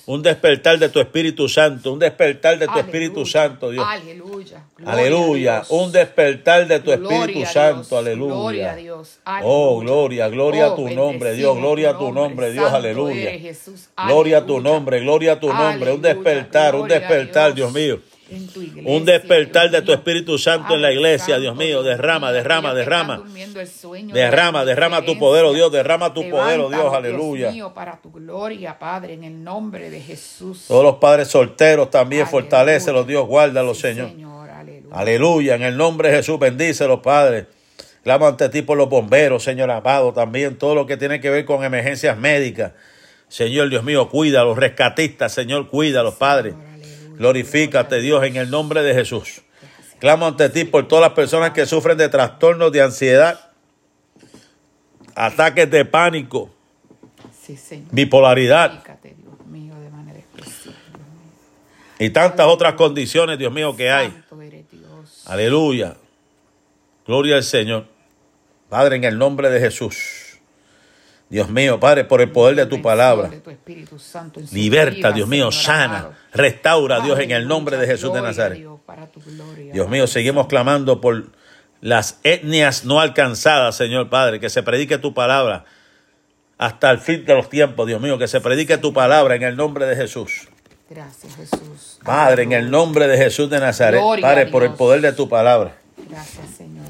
Un despertar de tu Espíritu Santo, un despertar de tu Espíritu Santo, Dios.
Aleluya. Gloria
Aleluya, un despertar de tu
Gloria
Espíritu Santo,
Gloria
aleluya.
a Dios.
Oh, gloria, gloria a
Oh,
tu nombre, Dios, gloria a
tu
nombre, Dios, aleluya. Gloria a tu nombre, gloria a tu nombre, un despertar, un
gloria
despertar, Dios mío.
En tu iglesia,
Un despertar
Dios
de tu. Espíritu Santo en la iglesia, Dios mío. Derrama, derrama, derrama. Derrama, derrama tu poder, oh Dios, derrama tu poder, oh Dios,
Levántalos,
aleluya.
mío, para tu gloria, Padre, en el nombre de Jesús.
Todos los padres solteros también,
Aleluya.
fortalécelos, Dios, guárdalos, Señor.
Aleluya.
En el nombre de Jesús, bendícelos, Padre. Clamo ante ti por los bomberos, Señor amado, también todo lo que tiene que ver con emergencias médicas. Señor Dios mío, cuida a los rescatistas, Señor, cuídalos, Padre.
Señor, aleluya.
Glorifícate, Dios, en el nombre de Jesús. Clamo ante ti por todas las personas que sufren de trastornos de ansiedad, ataques de pánico, bipolaridad y tantas otras condiciones, Dios mío, que hay. Aleluya. Gloria al Señor. Padre, en el nombre de Jesús. Dios mío, Padre, por el poder de tu palabra. Liberta, Dios mío, sana, restaura, Dios, en el nombre de Jesús de Nazaret.
Dios,
mío, seguimos clamando por las etnias no alcanzadas, Señor Padre, que se predique tu palabra hasta el fin de los tiempos, Dios mío, que se predique tu palabra en el nombre de Jesús.
Gracias, Jesús.
Padre, en el nombre de Jesús de Nazaret, Padre, por el poder de tu palabra,
Gracias, Señor.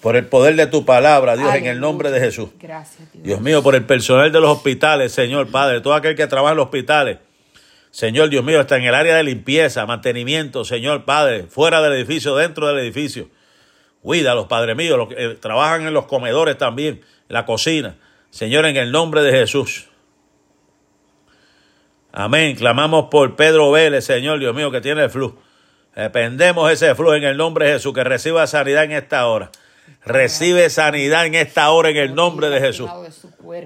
Por el poder de tu palabra, Dios, en el nombre de Jesús.
Gracias, Dios.
Dios mío, por el personal de los hospitales, Señor Padre, todo aquel que trabaja en los hospitales. Señor Dios mío, está en el área de limpieza, mantenimiento, Señor Padre, fuera del edificio, dentro del edificio. Cuídalos, Padre mío, los que eh, trabajan en los comedores también, en la cocina. Señor, en el nombre de Jesús. Amén. Clamamos por Pedro Vélez, Señor Dios mío, que tiene el flu. Dependemos ese flujo en el nombre de Jesús, que reciba sanidad en esta hora. Recibe sanidad en esta hora en el nombre de Jesús.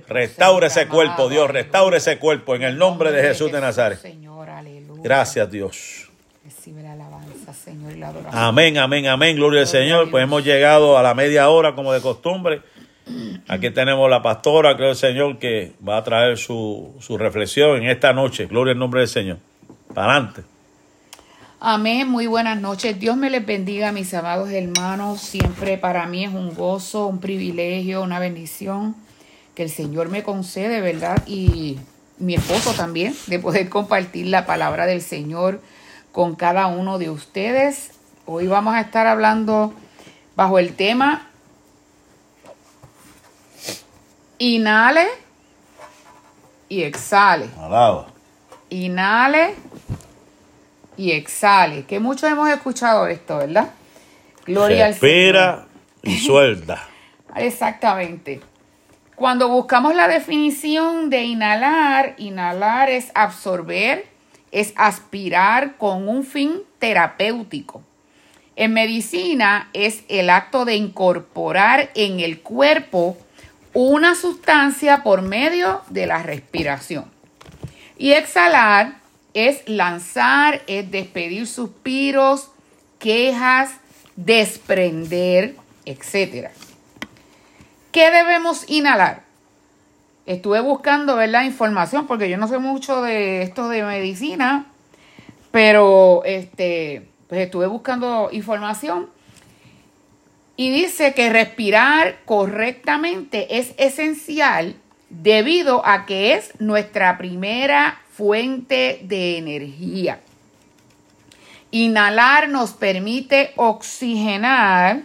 Restaura ese cuerpo, Dios, restaura ese cuerpo en el nombre de Jesús de Nazaret.
Señor, aleluya.
Gracias, Dios.
Recibe la alabanza, Señor, y la adoración.
Amén, amén, amén. Gloria al Señor. Pues hemos llegado a la media hora como de costumbre. Aquí tenemos la pastora, creo el Señor, que va a traer su, su reflexión en esta noche. Gloria al nombre del Señor. Para adelante.
Amén, muy buenas noches. Dios me les bendiga, mis amados hermanos. Siempre para mí es un gozo, un privilegio, una bendición que el Señor me concede, ¿verdad? Y mi esposo también, de poder compartir la palabra del Señor con cada uno de ustedes. Hoy vamos a estar hablando bajo el tema Inhale y exhale.
Alaba.
Inhale y exhale. Que muchos hemos escuchado esto, ¿verdad? Gloria al Señor.
Respira y suelta.
Exactamente. Cuando buscamos la definición de inhalar, inhalar es absorber, es aspirar con un fin terapéutico. En medicina es el acto de incorporar en el cuerpo una sustancia por medio de la respiración. Y exhalar es lanzar, es despedir suspiros, quejas, desprender, etc. ¿Qué debemos inhalar? Estuve buscando ver información porque yo no sé mucho de esto de medicina, pero este, pues estuve buscando información y dice que respirar correctamente es esencial debido a que es nuestra primera fuente de energía. Inhalar nos permite oxigenar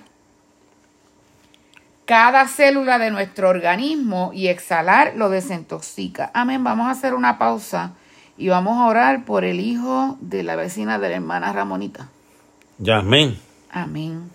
cada célula de nuestro organismo y exhalar lo desintoxica. Amén. Vamos a hacer una pausa y vamos a orar por el hijo de la vecina de la hermana Ramonita.
Yasmín.
Amén.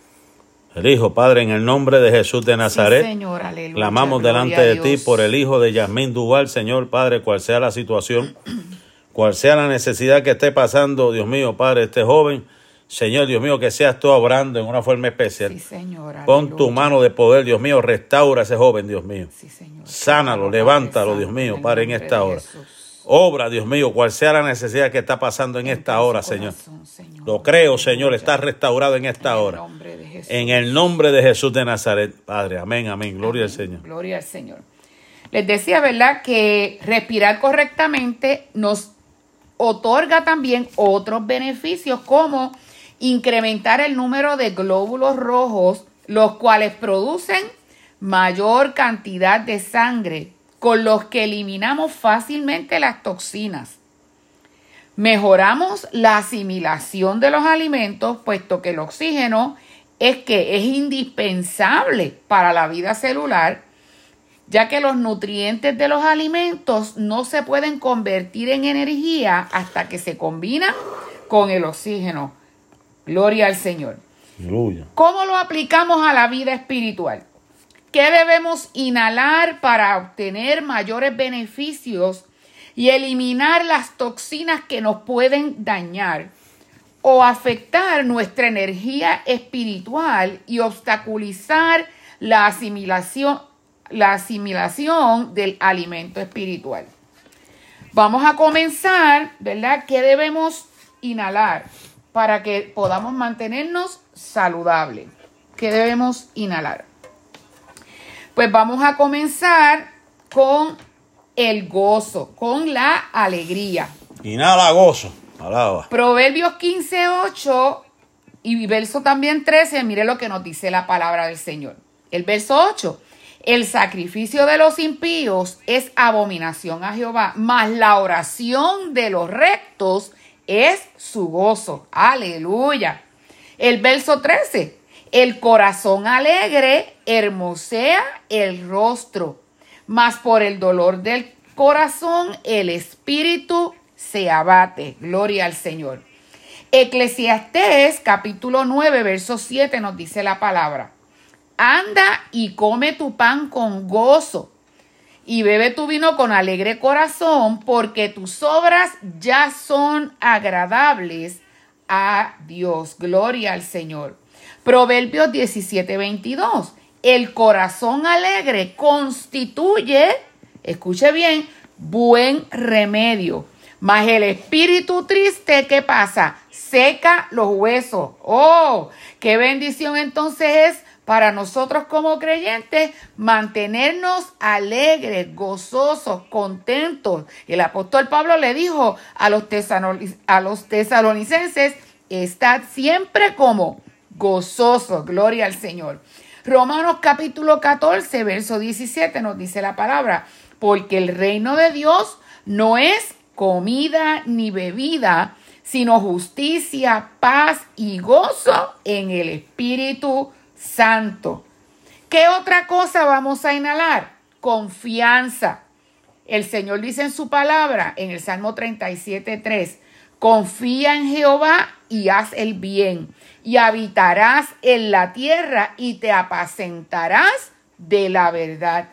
El Hijo, Padre, en el nombre de Jesús de Nazaret,
Sí, Señor, aleluya.
clamamos delante de ti por el Hijo de Yasmín Duval, Señor Padre, cual sea la situación, cual sea la necesidad que esté pasando, Dios mío, Padre, este joven, Señor, Dios mío, que seas tú obrando en una forma especial.
Sí, Señor.
Pon tu mano de poder, Dios mío, restaura a ese joven, Dios mío.
Sí, Señor.
Sánalo, levántalo, Dios mío, Padre, en esta hora.
Jesús.
Obra, Dios mío, cual sea la necesidad que está pasando en esta hora, Señor. Lo creo, Señor, está restaurado en esta hora. En el nombre de Jesús de Nazaret, Padre. Amén, amén. Gloria al Señor.
Gloria al Señor. Les decía, ¿verdad? Que respirar correctamente nos otorga también otros beneficios como incrementar el número de glóbulos rojos, los cuales producen mayor cantidad de sangre, con los que eliminamos fácilmente las toxinas. Mejoramos la asimilación de los alimentos, puesto que el oxígeno es que es indispensable para la vida celular, ya que los nutrientes de los alimentos no se pueden convertir en energía hasta que se combinan con el oxígeno. Gloria al Señor.
Aleluya.
¿Cómo lo aplicamos a la vida espiritual? ¿Qué debemos inhalar para obtener mayores beneficios y eliminar las toxinas que nos pueden dañar o afectar nuestra energía espiritual y obstaculizar la asimilación, la asimilación del alimento espiritual? Vamos a comenzar, ¿verdad? ¿Qué debemos inhalar para que podamos mantenernos saludables? ¿Qué debemos inhalar? Pues vamos a comenzar con el gozo, con la alegría.
Inhala gozo. Alaba.
Proverbios 15, 8 y verso también 13, mire lo que nos dice la palabra del Señor. El verso 8, el sacrificio de los impíos es abominación a Jehová, mas la oración de los rectos es su gozo. Aleluya. El verso 13, el corazón alegre hermosea el rostro, mas por el dolor del corazón el espíritu se abate. Gloria al Señor. Eclesiastés capítulo 9, verso 7 nos dice la palabra. Anda y come tu pan con gozo y bebe tu vino con alegre corazón, porque tus obras ya son agradables a Dios. Gloria al Señor. Proverbios 17, 22. El corazón alegre constituye, escuche bien, buen remedio, Mas el espíritu triste, ¿qué pasa? Seca los huesos. Oh, qué bendición entonces es para nosotros como creyentes mantenernos alegres, gozosos, contentos. El apóstol Pablo le dijo a los, a los tesalonicenses, estad siempre como gozosos, gloria al Señor. Romanos capítulo 14, verso 17 nos dice la palabra, porque el reino de Dios no es comida ni bebida, sino justicia, paz y gozo en el Espíritu Santo. ¿Qué otra cosa vamos a inhalar? Confianza. El Señor dice en su palabra, en el Salmo 37, 3, confía en Jehová y haz el bien, y habitarás en la tierra y te apacentarás de la verdad.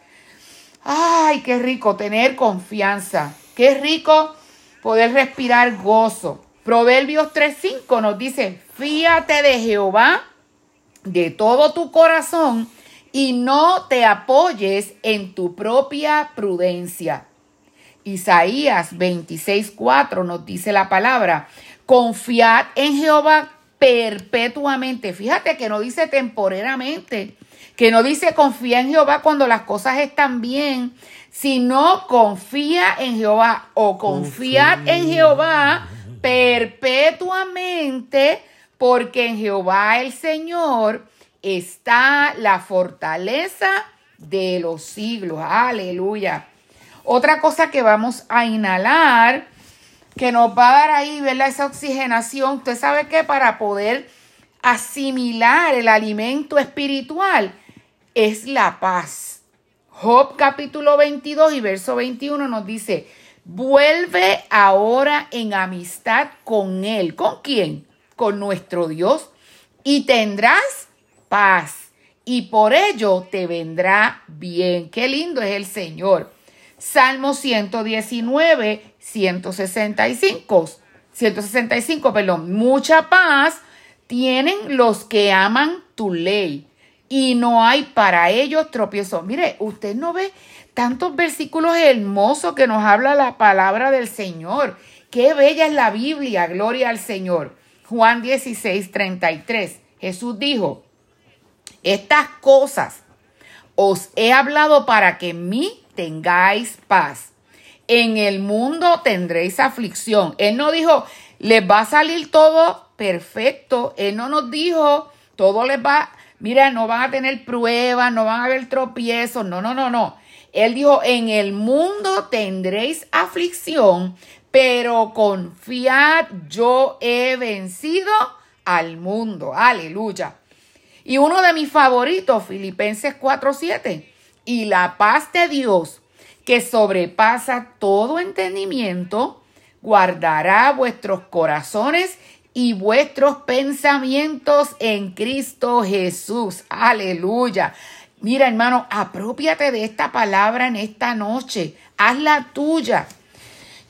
Ay, qué rico tener confianza. Qué rico poder respirar gozo. Proverbios 3:5 nos dice, fíate de Jehová de todo tu corazón y no te apoyes en tu propia prudencia. Isaías 26:4 nos dice la palabra, confiad en Jehová perpetuamente. Fíjate que no dice temporeramente, que no dice confía en Jehová cuando las cosas están bien, sino confía en Jehová o confiad en Jehová perpetuamente, porque en Jehová el Señor está la fortaleza de los siglos. Aleluya. Otra cosa que vamos a inhalar, que nos va a dar ahí, ¿verdad? Esa oxigenación. Usted sabe que para poder asimilar el alimento espiritual es la paz. Job capítulo 22 y verso 21 nos dice, vuelve ahora en amistad con Él. ¿Con quién? Con nuestro Dios. Y tendrás paz. Y por ello te vendrá bien. Qué lindo es el Señor. Salmo 119, 165. 165, perdón. Mucha paz tienen los que aman tu ley y no hay para ellos tropiezo. Mire, usted no ve tantos versículos hermosos que nos habla la palabra del Señor. Qué bella es la Biblia, gloria al Señor. Juan 16, 33. Jesús dijo, estas cosas os he hablado para que mí tengáis paz. En el mundo tendréis aflicción. Él no dijo, les va a salir todo perfecto. Él no nos dijo, todo les va mira, no van a tener pruebas, no van a haber tropiezos, no, no, no, no. Él dijo, en el mundo tendréis aflicción, pero confiad, yo he vencido al mundo. Aleluya. Y uno de mis favoritos, Filipenses 4:7. Y la paz de Dios, que sobrepasa todo entendimiento, guardará vuestros corazones y vuestros pensamientos en Cristo Jesús. Aleluya. Mira, hermano, apropiate de esta palabra en esta noche. Hazla tuya.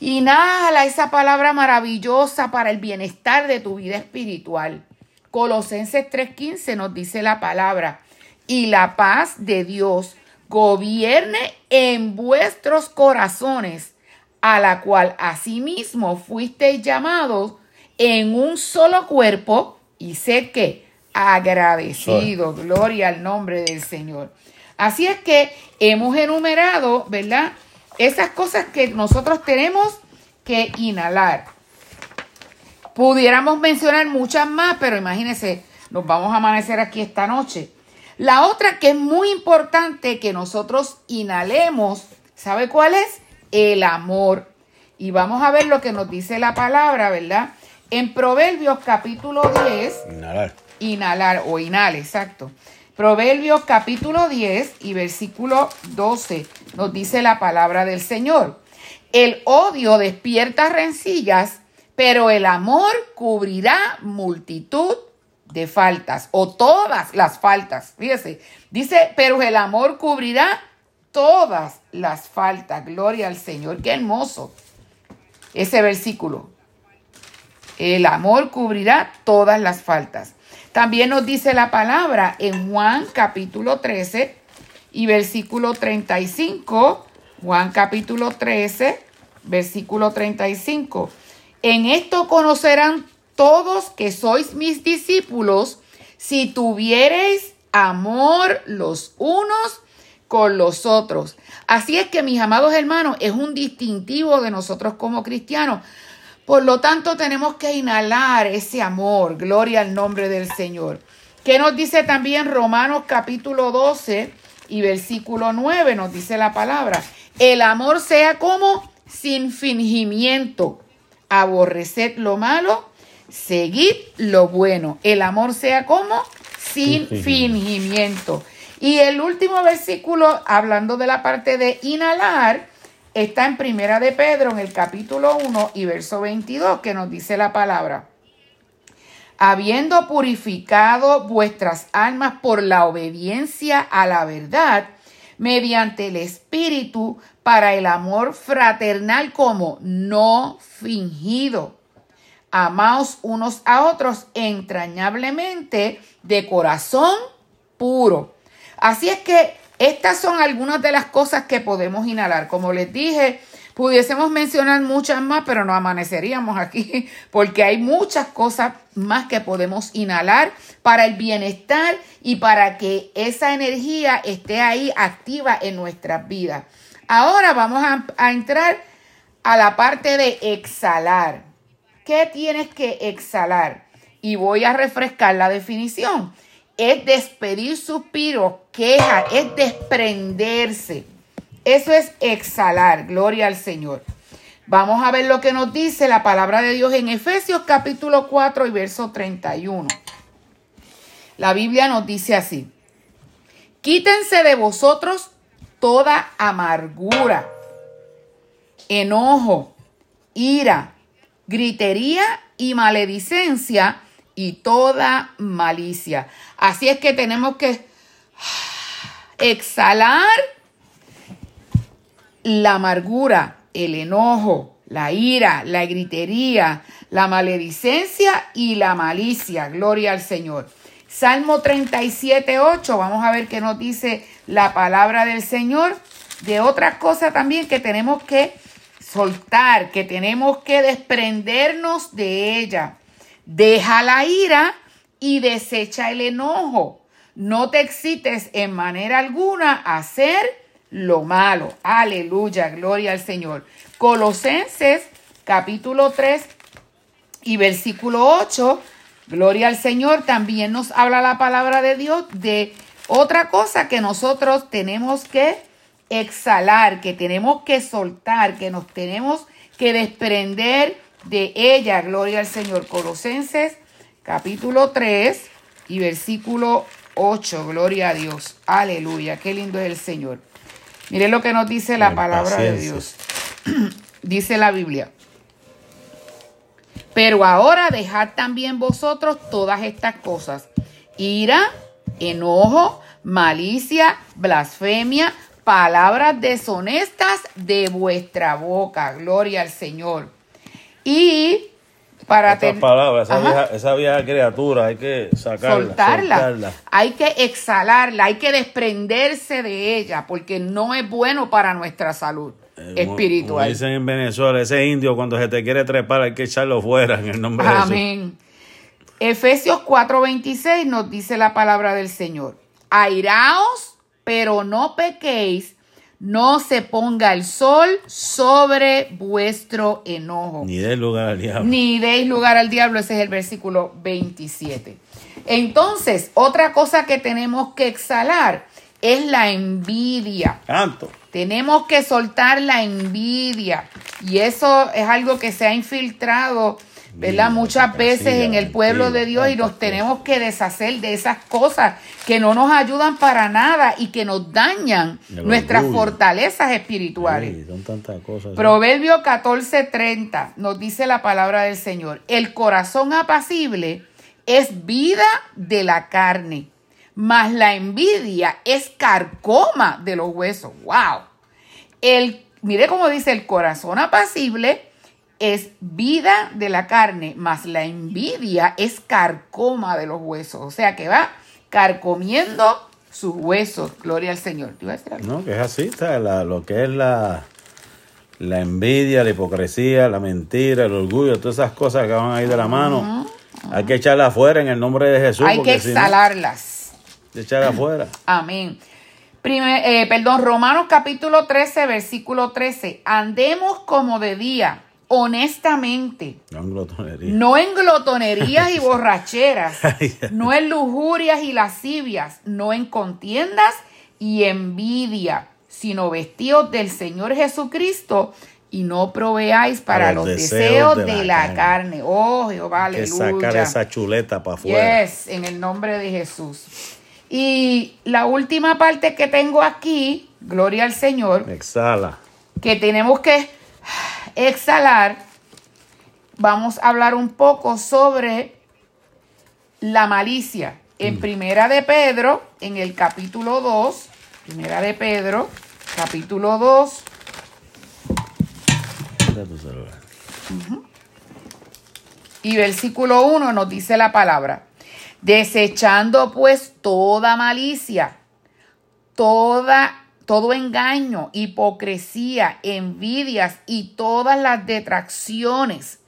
Inhala esa palabra maravillosa para el bienestar de tu vida espiritual. Colosenses 3:15 nos dice la palabra, y la paz de Dios gobierne en vuestros corazones, a la cual asimismo fuisteis llamados en un solo cuerpo y sé que agradecido. Gloria al nombre del Señor. Así es que hemos enumerado, ¿verdad? Esas cosas que nosotros tenemos que inhalar. Pudiéramos mencionar muchas más, pero imagínense, nos vamos a amanecer aquí esta noche. La otra que es muy importante que nosotros inhalemos, ¿sabe cuál es? El amor. Y vamos a ver lo que nos dice la palabra, ¿verdad? En Proverbios capítulo 10. Inhalar. Inhalar o inhale, exacto. Proverbios capítulo 10 y versículo 12 nos dice la palabra del Señor. El odio despierta rencillas, pero el amor cubrirá multitud de faltas o todas las faltas. Fíjese, dice, pero el amor cubrirá todas las faltas. Gloria al Señor. Qué hermoso ese versículo. El amor cubrirá todas las faltas. También nos dice la palabra en Juan capítulo 13 y versículo 35. Juan capítulo 13, versículo 35. En esto conocerán todos que sois mis discípulos si tuviereis amor los unos con los otros. Así es que, mis amados hermanos, es un distintivo de nosotros como cristianos. Por lo tanto, tenemos que inhalar ese amor. Gloria al nombre del Señor. ¿Qué nos dice también Romanos capítulo 12 y versículo 9? Nos dice la palabra. El amor sea como sin fingimiento. Aborreced lo malo, seguid lo bueno. El amor sea como sin fingimiento. Y el último versículo, hablando de la parte de inhalar, está en Primera de Pedro, en el capítulo 1 y verso 22, que nos dice la palabra. Habiendo purificado vuestras almas por la obediencia a la verdad, mediante el Espíritu, para el amor fraternal como no fingido. Amaos unos a otros entrañablemente de corazón puro Así es que estas son algunas de las cosas que podemos inhalar. Como les dije, pudiésemos mencionar muchas más, pero no amaneceríamos aquí porque hay muchas cosas más que podemos inhalar para el bienestar y para que esa energía esté ahí activa en nuestras vidas. Ahora vamos a, entrar a la parte de exhalar. ¿Qué tienes que exhalar? Y voy a refrescar la definición es despedir suspiros, queja, es desprenderse. Eso es exhalar, gloria al Señor. Vamos a ver lo que nos dice la palabra de Dios en Efesios capítulo 4 y verso 31. La Biblia nos dice así, quítense de vosotros toda amargura, enojo, ira, gritería y maledicencia y toda malicia. Así es que tenemos que exhalar la amargura, el enojo, la ira, la gritería, la maledicencia y la malicia. Gloria al Señor. Salmo 37, 8. Vamos a ver qué nos dice la palabra del Señor. De otras cosas también que tenemos que soltar, que tenemos que desprendernos de ella. Deja la ira y desecha el enojo. No te excites en manera alguna a hacer lo malo. Aleluya, gloria al Señor. Colosenses capítulo 3 y versículo 8, gloria al Señor, también nos habla la palabra de Dios de otra cosa que nosotros tenemos que exhalar, que tenemos que soltar, que nos tenemos que desprender de ella, gloria al Señor. Colosenses capítulo 3 y versículo 8, gloria a Dios. Aleluya, qué lindo es el Señor. Mire lo que nos dice la palabra de Dios. dice la Biblia. Pero ahora dejad también vosotros todas estas cosas. Ira, enojo, malicia, blasfemia, palabras deshonestas de vuestra boca. Gloria al Señor. Y para
tener palabras, esa vieja, criatura hay que sacarla,
soltarla. Hay que exhalarla, hay que desprenderse de ella, porque no es bueno para nuestra salud eh, espiritual.
dicen en Venezuela, ese indio cuando se te quiere trepar hay que echarlo fuera en el nombre de Jesús. Amén.
Efesios 4:26 nos dice la palabra del Señor. Airaos, pero no pequéis no se ponga el sol sobre vuestro enojo.
Ni deis lugar al diablo.
Ni deis lugar al diablo, ese es el versículo 27. Entonces, otra cosa que tenemos que exhalar es la envidia.
Tanto.
Tenemos que soltar la envidia. Y eso es algo que se ha infiltrado ¿verdad? Muchas veces en el pueblo de Dios y nos tenemos que deshacer de esas cosas que no nos ayudan para nada y que nos dañan nuestras fortalezas espirituales.
son tantas cosas.
Proverbio 14:30 nos dice la palabra del Señor, el corazón apacible es vida de la carne, mas la envidia es carcoma de los huesos. ¡Wow! El, mire cómo dice el corazón apacible es vida de la carne, más la envidia es carcoma de los huesos. O sea que va carcomiendo sus huesos. Gloria al Señor.
No, que es así, lo que es la, la envidia, la hipocresía, la mentira, el orgullo, todas esas cosas que van ahí de la mano. Hay que echarlas afuera en el nombre de Jesús.
Hay que exhalarlas.
Si echarlas afuera.
Amén. Eh, perdón, Romanos capítulo 13, versículo 13. Andemos como de día, honestamente.
No en glotonerías.
No en glotonerías y borracheras. no en lujurias y lascivias. No en contiendas y envidia sino vestidos del Señor Jesucristo y no proveáis para, los, deseos, de, la, carne. Oh, Jehová, aleluya. Que
sacar esa chuleta para afuera.
Yes, en el nombre de Jesús. Y la última parte que tengo aquí, gloria al Señor.
Exhala.
Que tenemos que exhalar. Vamos a hablar un poco sobre la malicia. En mm. Primera de Pedro, en el capítulo 2, Primera de Pedro, capítulo 2. Y versículo 1 nos dice la palabra. Desechando pues toda malicia, toda, todo engaño, hipocresía, envidias y todas las detracciones.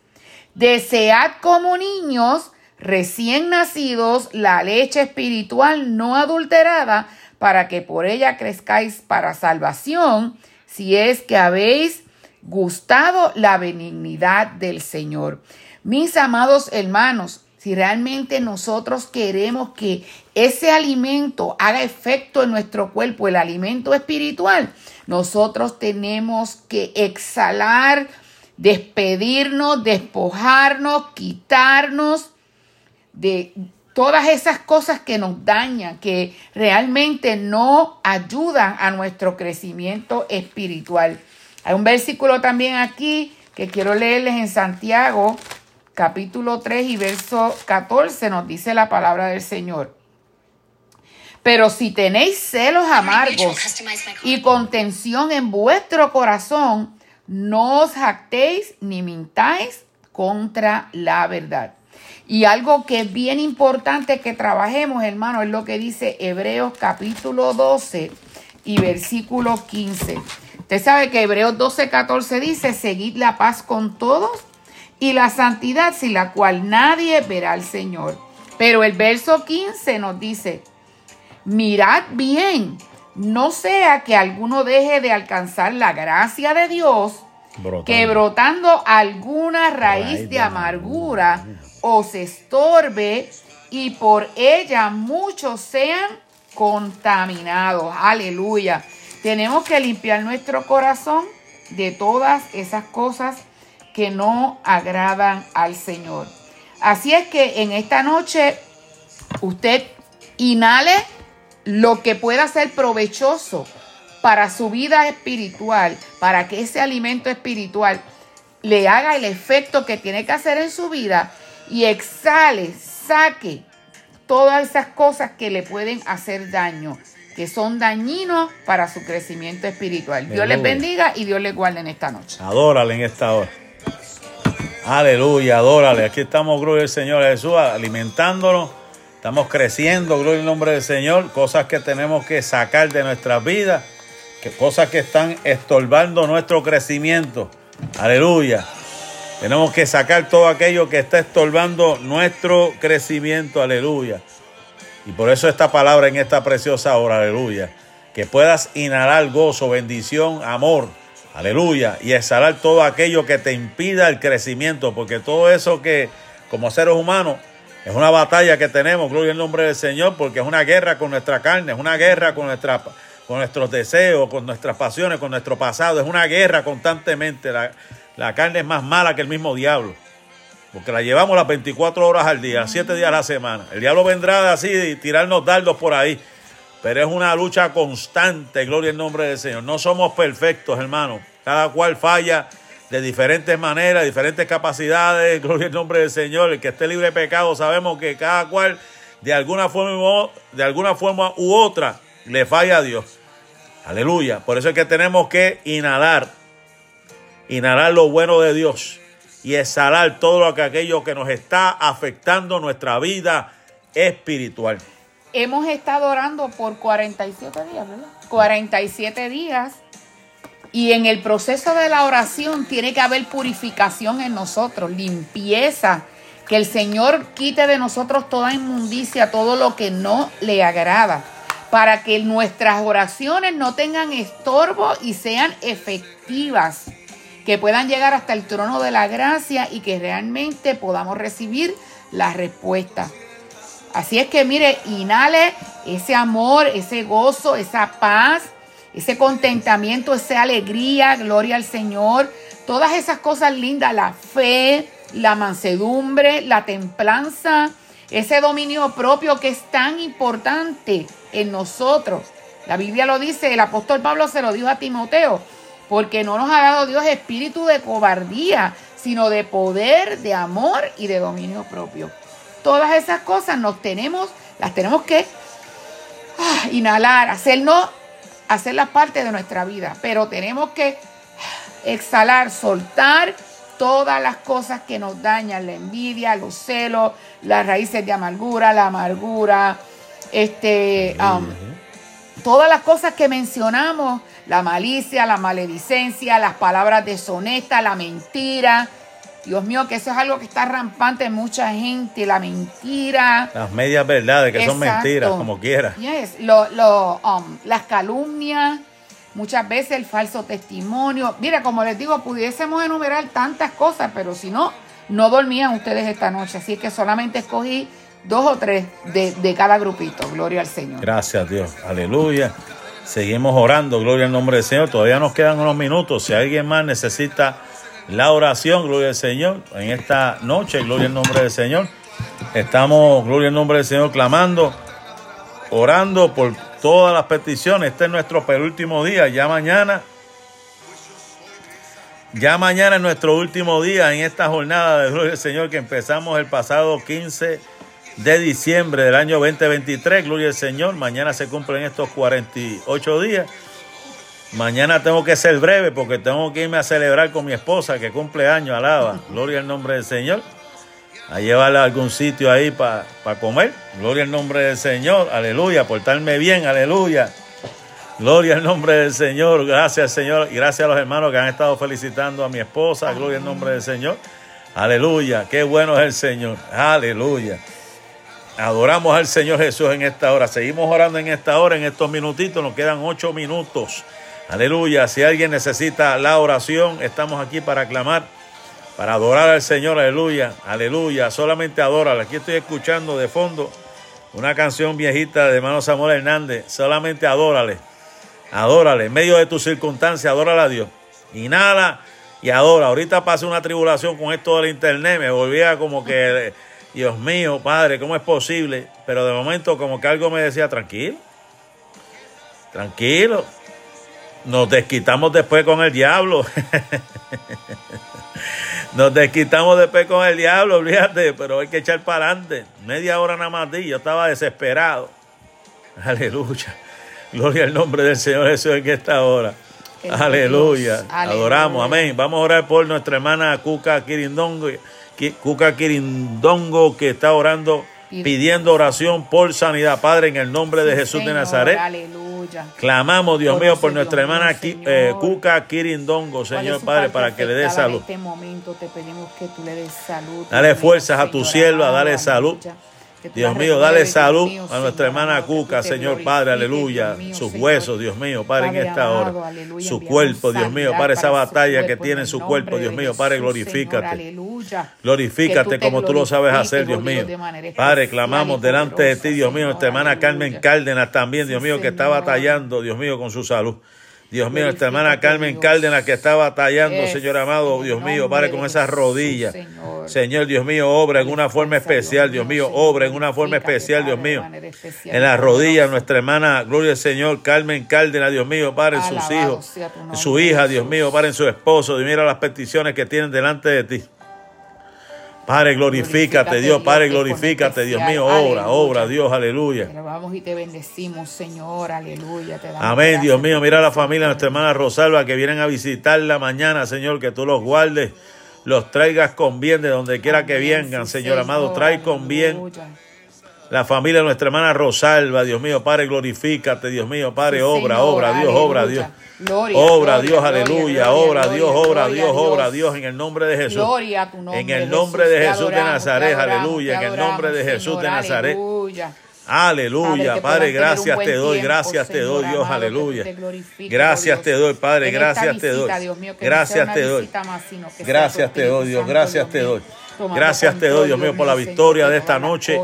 Desead como niños recién nacidos la leche espiritual no adulterada para que por ella crezcáis para salvación, si es que habéis gustado la benignidad del Señor. Mis amados hermanos, si realmente nosotros queremos que ese alimento haga efecto en nuestro cuerpo, el alimento espiritual, nosotros tenemos que exhalar, despedirnos, despojarnos, quitarnos de todas esas cosas que nos dañan, que realmente no ayudan a nuestro crecimiento espiritual. Hay un versículo también aquí que quiero leerles en Santiago, capítulo 3 y verso 14, nos dice la palabra del Señor. Pero si tenéis celos amargos y contención en vuestro corazón, no os jactéis ni mintáis contra la verdad. Y algo que es bien importante que trabajemos, hermano, es lo que dice Hebreos capítulo 12 y versículo 15. Usted sabe que Hebreos 12, 14 dice, seguid la paz con todos y la santidad sin la cual nadie verá al Señor. Pero el verso 15 nos dice, mirad bien, no sea que alguno deje de alcanzar la gracia de Dios, que brotando alguna raíz de amargura os estorbe y por ella muchos sean contaminados. Aleluya. Tenemos que limpiar nuestro corazón de todas esas cosas que no agradan al Señor. Así es que en esta noche usted inhale lo que pueda ser provechoso para su vida espiritual, para que ese alimento espiritual le haga el efecto que tiene que hacer en su vida y exhale, saque todas esas cosas que le pueden hacer daño, que son dañinos para su crecimiento espiritual. Dios les bendiga y Dios les guarde en esta noche.
Adórale en esta hora. Aleluya, adórale. Aquí estamos, gloria al Señor Jesús, alimentándonos. Estamos creciendo, gloria al nombre del Señor. Cosas que tenemos que sacar de nuestras vidas, que cosas que están estorbando nuestro crecimiento. Aleluya. Tenemos que sacar todo aquello que está estorbando nuestro crecimiento, aleluya. Y por eso esta palabra en esta preciosa hora, aleluya. Que puedas inhalar gozo, bendición, amor, aleluya. Y exhalar todo aquello que te impida el crecimiento, porque todo eso que como seres humanos es una batalla que tenemos, gloria al nombre del Señor, porque es una guerra con nuestra carne, es una guerra con, nuestra, con nuestros deseos, con nuestras pasiones, con nuestro pasado, es una guerra constantemente. La, la carne es más mala que el mismo diablo. Porque la llevamos las 24 horas al día, 7 días a la semana. El diablo vendrá así y tirarnos dardos por ahí. Pero es una lucha constante, gloria al nombre del Señor. No somos perfectos, hermano. Cada cual falla de diferentes maneras, diferentes capacidades, gloria al nombre del Señor. El que esté libre de pecado, sabemos que cada cual de alguna forma, de alguna forma u otra le falla a Dios. Aleluya. Por eso es que tenemos que inhalar inhalar lo bueno de Dios y exhalar todo lo que aquello que nos está afectando nuestra vida espiritual.
Hemos estado orando por 47 días, ¿verdad? 47 días Y en el proceso de la oración tiene que haber purificación en nosotros, limpieza, que el Señor quite de nosotros toda inmundicia, todo lo que no le agrada, para que nuestras oraciones no tengan estorbo y sean efectivas, que puedan llegar hasta el trono de la gracia y que realmente podamos recibir la respuesta. Así es que mire, inhale ese amor, ese gozo, esa paz, ese contentamiento, esa alegría, gloria al Señor, todas esas cosas lindas, la fe, la mansedumbre, la templanza, ese dominio propio que es tan importante en nosotros. La Biblia lo dice, el apóstol Pablo se lo dijo a Timoteo, porque no nos ha dado Dios espíritu de cobardía, sino de poder, de amor y de dominio propio. Todas esas cosas nos tenemos, las tenemos que ah, inhalar, hacernos, hacerlas parte de nuestra vida, pero tenemos que exhalar, soltar todas las cosas que nos dañan, la envidia, los celos, las raíces de amargura, la amargura, este, um, todas las cosas que mencionamos, la malicia, la maledicencia, las palabras deshonestas, la mentira, Dios mío, que eso es algo que está rampante en mucha gente, la mentira.
Las medias verdades, que son mentiras, como quiera.
Lo, lo, um, las calumnias, muchas veces el falso testimonio. Mira, como les digo, pudiésemos enumerar tantas cosas, pero si no, no dormían ustedes esta noche. Así que solamente escogí dos o tres de, de cada grupito. Gloria al Señor.
Gracias, Dios. Aleluya. Seguimos orando, gloria al nombre del Señor. Todavía nos quedan unos minutos. Si alguien más necesita la oración, gloria al Señor, en esta noche, gloria al nombre del Señor. Estamos, gloria al nombre del Señor, clamando, orando por todas las peticiones. Este es nuestro penúltimo día, ya mañana. Ya mañana es nuestro último día en esta jornada de Gloria al Señor que empezamos el pasado 15 de diciembre del año 2023. Gloria al Señor. Mañana se cumplen estos 48 días. Mañana tengo que ser breve porque tengo que irme a celebrar con mi esposa que cumple años, alaba. Gloria al nombre del Señor. A llevarla a algún sitio ahí para comer. Gloria al nombre del Señor. Aleluya. Portarme bien. Aleluya. Gloria al nombre del Señor. Gracias, Señor. Y gracias a los hermanos que han estado felicitando a mi esposa. Gloria al nombre del Señor. Aleluya. Qué bueno es el Señor. Aleluya. Adoramos al Señor Jesús en esta hora. Seguimos orando en esta hora, en estos minutitos. Nos quedan ocho minutos. Aleluya. Si alguien necesita la oración, estamos aquí para clamar, para adorar al Señor. Aleluya. Aleluya. Solamente adórale. Aquí estoy escuchando de fondo una canción viejita de hermano Samuel Hernández. Solamente adórale. Adórale. En medio de tus circunstancias, adórale a Dios. Inhala y adora. Ahorita pasé una tribulación con esto del internet. Me volvía como que, Dios mío, Padre, ¿cómo es posible? Pero de momento como que algo me decía, tranquilo. Tranquilo nos desquitamos después con el diablo. Nos desquitamos después con el diablo, olvídate, pero hay que echar para adelante. Media hora nada más di, yo estaba desesperado. Aleluya. Gloria al nombre del Señor Jesús en esta hora. Aleluya. Adoramos, amén. Vamos a orar por nuestra hermana Cuca Quirindongo, Cuca Quirindongo que está orando, pidiendo oración por sanidad. Padre, en el nombre de Jesús de Nazaret. Aleluya. Clamamos, Dios mío, por nuestra hermana eh, Cuca Quirindongo, Señor Padre, para que le dé salud.
En este momento te pedimos que tú le des salud.
Dale fuerzas a tu sierva, dale salud. Dios mío, dale salud a nuestra hermana Cuca, Señor Padre, aleluya. Sus huesos, Dios mío, Padre, en esta hora. Su cuerpo, Dios mío, Padre, esa batalla que tiene en su cuerpo, Dios mío, Padre, glorifícate. Glorifícate como tú lo sabes hacer, Dios mío. Padre, clamamos delante de ti, Dios mío, nuestra hermana Carmen Cárdenas también, Dios mío, que está batallando, Dios mío, con su salud. Dios mío, nuestra hermana Carmen Cárdenas que está batallando, Señor amado, Dios mío, Padre, con esas rodillas. Señor. Dios mío, obra en una forma especial, Dios mío, obra en una forma especial, Dios mío. En las rodillas, nuestra hermana, gloria al Señor, Carmen Cárdenas, Dios mío, Padre, en sus hijos, su hija, Dios mío, Padre, en su esposo. Dios, mira las peticiones que tienen delante de ti. Padre, glorifícate, Dios, Padre, glorifícate, Dios mío, obra, obra, Dios, aleluya.
Te vamos y te bendecimos, Señor, aleluya.
Amén, Dios mío, mira a la familia, nuestra hermana Rosalba, que vienen a visitarla mañana, Señor, que tú los guardes, los traigas con bien de donde quiera que vengan, Señor amado, trae con bien. La familia de nuestra hermana Rosalba, Dios mío, Padre, glorifícate, Dios mío, Padre, obra, obra, Dios, obra, Dios. Obra,
gloria,
Dios, aleluya, obra, Dios, obra, Dios, obra,
Dios.
En el nombre de Jesús.
Gloria a tu nombre.
En el nombre de Jesús de Nazaret, aleluya, en el nombre de Jesús de Nazaret.
Aleluya.
Padre,
un
gracias te doy,
tiempo,
gracias te doy, Dios,
amado,
aleluya.
te
Gracias te doy, Padre,
en
gracias te doy.
Dios mío, que
Gracias te doy.
más,
Gracias te doy, Dios, gracias te doy. Gracias te doy, Dios mío, por la victoria de esta noche.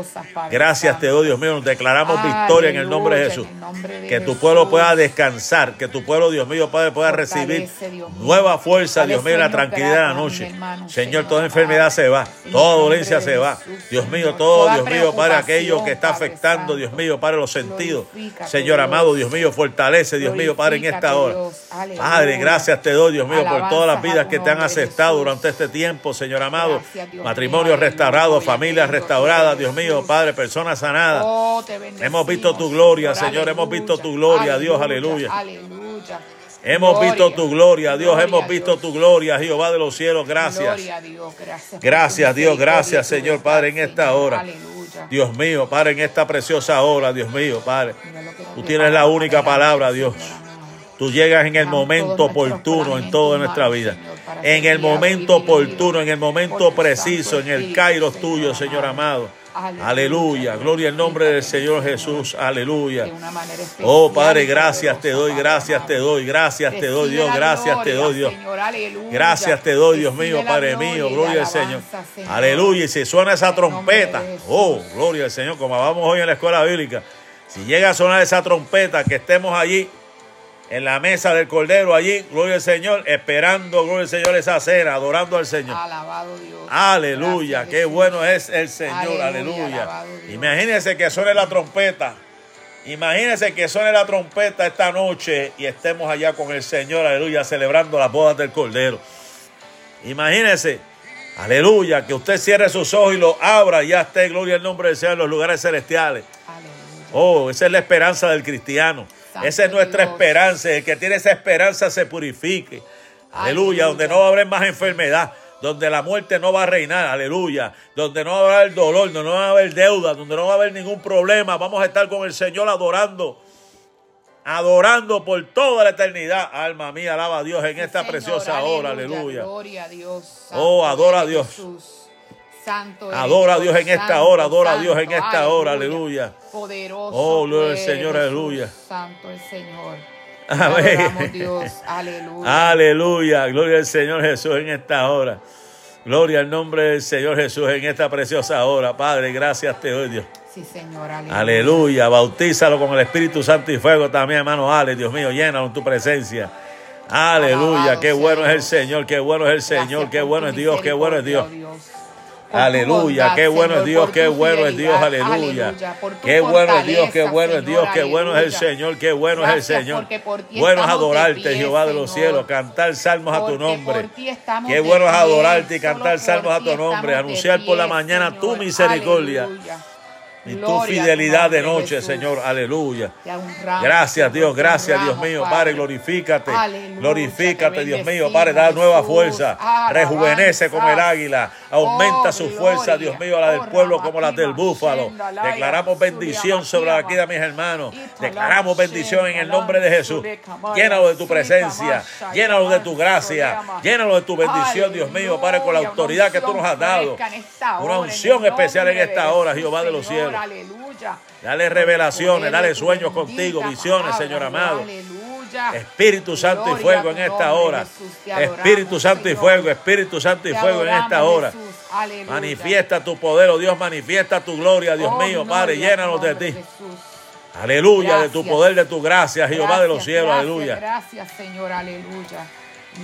Gracias te doy, Dios mío, nos declaramos victoria en el nombre de Jesús. Que tu pueblo pueda descansar, que tu pueblo, Dios mío, Padre, pueda recibir nueva fuerza, Dios mío, en la tranquilidad de la noche. Señor, toda enfermedad se va, toda dolencia se va. Dios mío, todo, Dios mío, Padre, aquello que está afectando, Dios mío, Padre, los sentidos. Señor amado, Dios mío, fortalece, Dios mío, Padre, en esta hora. Padre, gracias te doy, Dios mío, por todas las vidas que te han aceptado durante este tiempo, Señor amado. Matrimonios restaurados, familias
Dios,
restauradas, Dios mío, Padre, personas sanadas.
Oh, te
Hemos visto tu gloria, Señor, hemos visto tu gloria, Dios, aleluya.
Aleluya.
Hemos
Gloria,
visto tu gloria, Dios,
gloria
hemos visto
Dios.
tu gloria, Jehová de los cielos, gracias.
Gloria a Dios, gracias.
Dios, gracias, Señor, Padre, en esta hora.
Aleluya.
Dios mío, Padre, en esta preciosa hora, Dios mío, Padre. Tú tienes la única palabra, Dios. Tú llegas en el momento oportuno en toda nuestra vida. En el momento oportuno, en el momento preciso, en el kairos
Señor
tuyo, Señor amado.
Aleluya.
Gloria al nombre del Señor. Jesús. Aleluya. Oh Padre, gracias te doy, gracias te doy, gracias te doy, Dios, gracias te doy, Dios. Gracias te doy, Dios mío, Padre mío, gloria al Señor. Aleluya. Y si suena esa trompeta, oh, gloria al Señor, como vamos hoy en la escuela bíblica. Si llega a sonar esa trompeta, que estemos allí en la mesa del Cordero, allí, gloria al Señor, esperando, gloria al Señor, esa cena, adorando al Señor.
Alabado Dios.
Aleluya,
Gracias,
qué
Jesús.
bueno es el Señor,
Aleluya,
aleluya. Imagínense que suene la trompeta. Imagínense que suene la trompeta esta noche y estemos allá con el Señor, aleluya, celebrando las bodas del Cordero. Imagínense, aleluya, que usted cierre sus ojos y lo abra y ya esté, gloria al nombre del Señor, en los lugares celestiales.
Aleluya.
Oh, esa es la esperanza del cristiano.
Santo
esa es nuestra
Dios.
esperanza. El que tiene esa esperanza se purifique. Aleluya.
Aleluya.
Donde no va a haber más enfermedad. Donde la muerte no va a reinar. Aleluya. Donde no va a haber dolor. Donde no va a haber deuda. Donde no va a haber ningún problema. Vamos a estar con el Señor adorando. Adorando por toda la eternidad. Alma mía, alaba a Dios en
Sí,
esta
Señor,
preciosa hora. Aleluya.
Gloria a Dios.
Oh, adora a Dios.
Jesús. Santo eres
Adora a Dios en esta hora, adora a Dios en esta hora, aleluya.
Poderoso.
Oh, gloria al Señor, aleluya.
Santo el Señor.
Amén.
adoramos, Dios. Aleluya.
Aleluya, gloria al Señor Jesús en esta hora. Gloria al nombre del Señor Jesús en esta preciosa hora. Padre, gracias te doy, Dios.
Sí, Señor. Aleluya.
Aleluya, bautízalo con el Espíritu Santo y fuego también, hermano Ale, Dios mío, llénalo en tu presencia. Aleluya,
Alabado
qué bueno es el. Señor, qué bueno es el
Gracias
Señor, qué bueno es Dios, qué bueno es Dios. Aleluya, qué bueno es Dios, qué bueno es Dios, aleluya. Qué bueno es Dios, qué bueno es Dios, qué bueno es el. Señor, qué bueno es el Señor. Bueno es adorarte, Jehová de los cielos, cantar salmos a tu nombre. Qué bueno es adorarte y cantar salmos a tu nombre, anunciar por la mañana tu misericordia. Y tu
Gloria a tu
fidelidad de noche,
Jesús.
Señor. Aleluya.
Honramos,
Gracias, Dios, gracias, Dios mío.
Padre.
Glorifícate.
Aleluya,
Glorifícate,
te
Dios mío. Padre, da nueva fuerza. Rejuvenece como el águila. Aumenta
Oh,
su fuerza,
gloria.
Dios mío, la del
Oh,
pueblo como la del búfalo. Declaramos bendición sobre la vida de mis hermanos. Declaramos bendición en el nombre de Jesús. Llénalo de tu presencia. Llénalo de tu gracia. Llénalo de tu bendición, Dios mío, Padre, con la autoridad que tú nos has dado. Una unción especial en esta hora, Jehová de los cielos.
Aleluya.
Dale revelaciones, dale sueños contigo, visiones, Señor amado.
Aleluya.
Espíritu Santo y fuego en esta hora. Espíritu Santo y fuego, Espíritu Santo y fuego en esta hora. Manifiesta tu poder, oh Dios, manifiesta tu gloria, Dios
Oh,
mío, Padre, llénanos de ti. Aleluya, de tu poder, de tu gracia, Jehová de los cielos,
gracias,
aleluya.
Gracias, Señor, aleluya.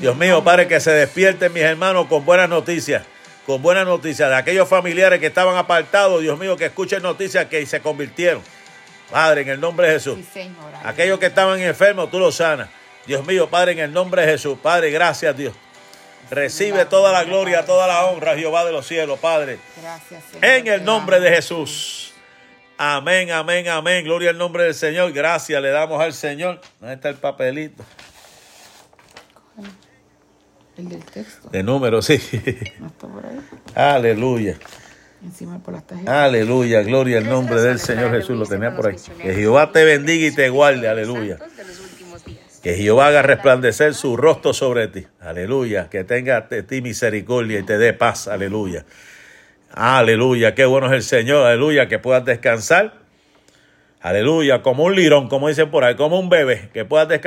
Dios mío, Padre, que se despierten mis hermanos con buenas noticias, con buenas noticias de aquellos familiares que estaban apartados, Dios mío, que escuchen noticias que se convirtieron. Padre, en el nombre de Jesús.
Sí, Señor.
Aquellos que estaban enfermos, tú los sanas. Dios mío, Padre, en el nombre de Jesús. Padre, gracias, Dios. Recibe toda la gloria, toda la honra, Jehová de los cielos, Padre.
Gracias, Señor.
En el nombre de. Jesús. Amén, amén, amén. Gloria al nombre del Señor. Gracias le damos al Señor. ¿Dónde está el papelito?
El del texto.
De número, sí.
¿No está por ahí?
Aleluya.
Encima por las tarjetas.
Aleluya, gloria al nombre del Señor Jesús. Lo tenía por ahí. Que Jehová te bendiga y te guarde. Aleluya. Que Jehová haga resplandecer su rostro sobre ti. Aleluya. Que tenga de ti misericordia y te dé paz. Aleluya. Aleluya. Qué bueno es el Señor. Aleluya. Que puedas descansar. Aleluya. Como un lirón, como dicen por ahí. Como un bebé. Que puedas descansar.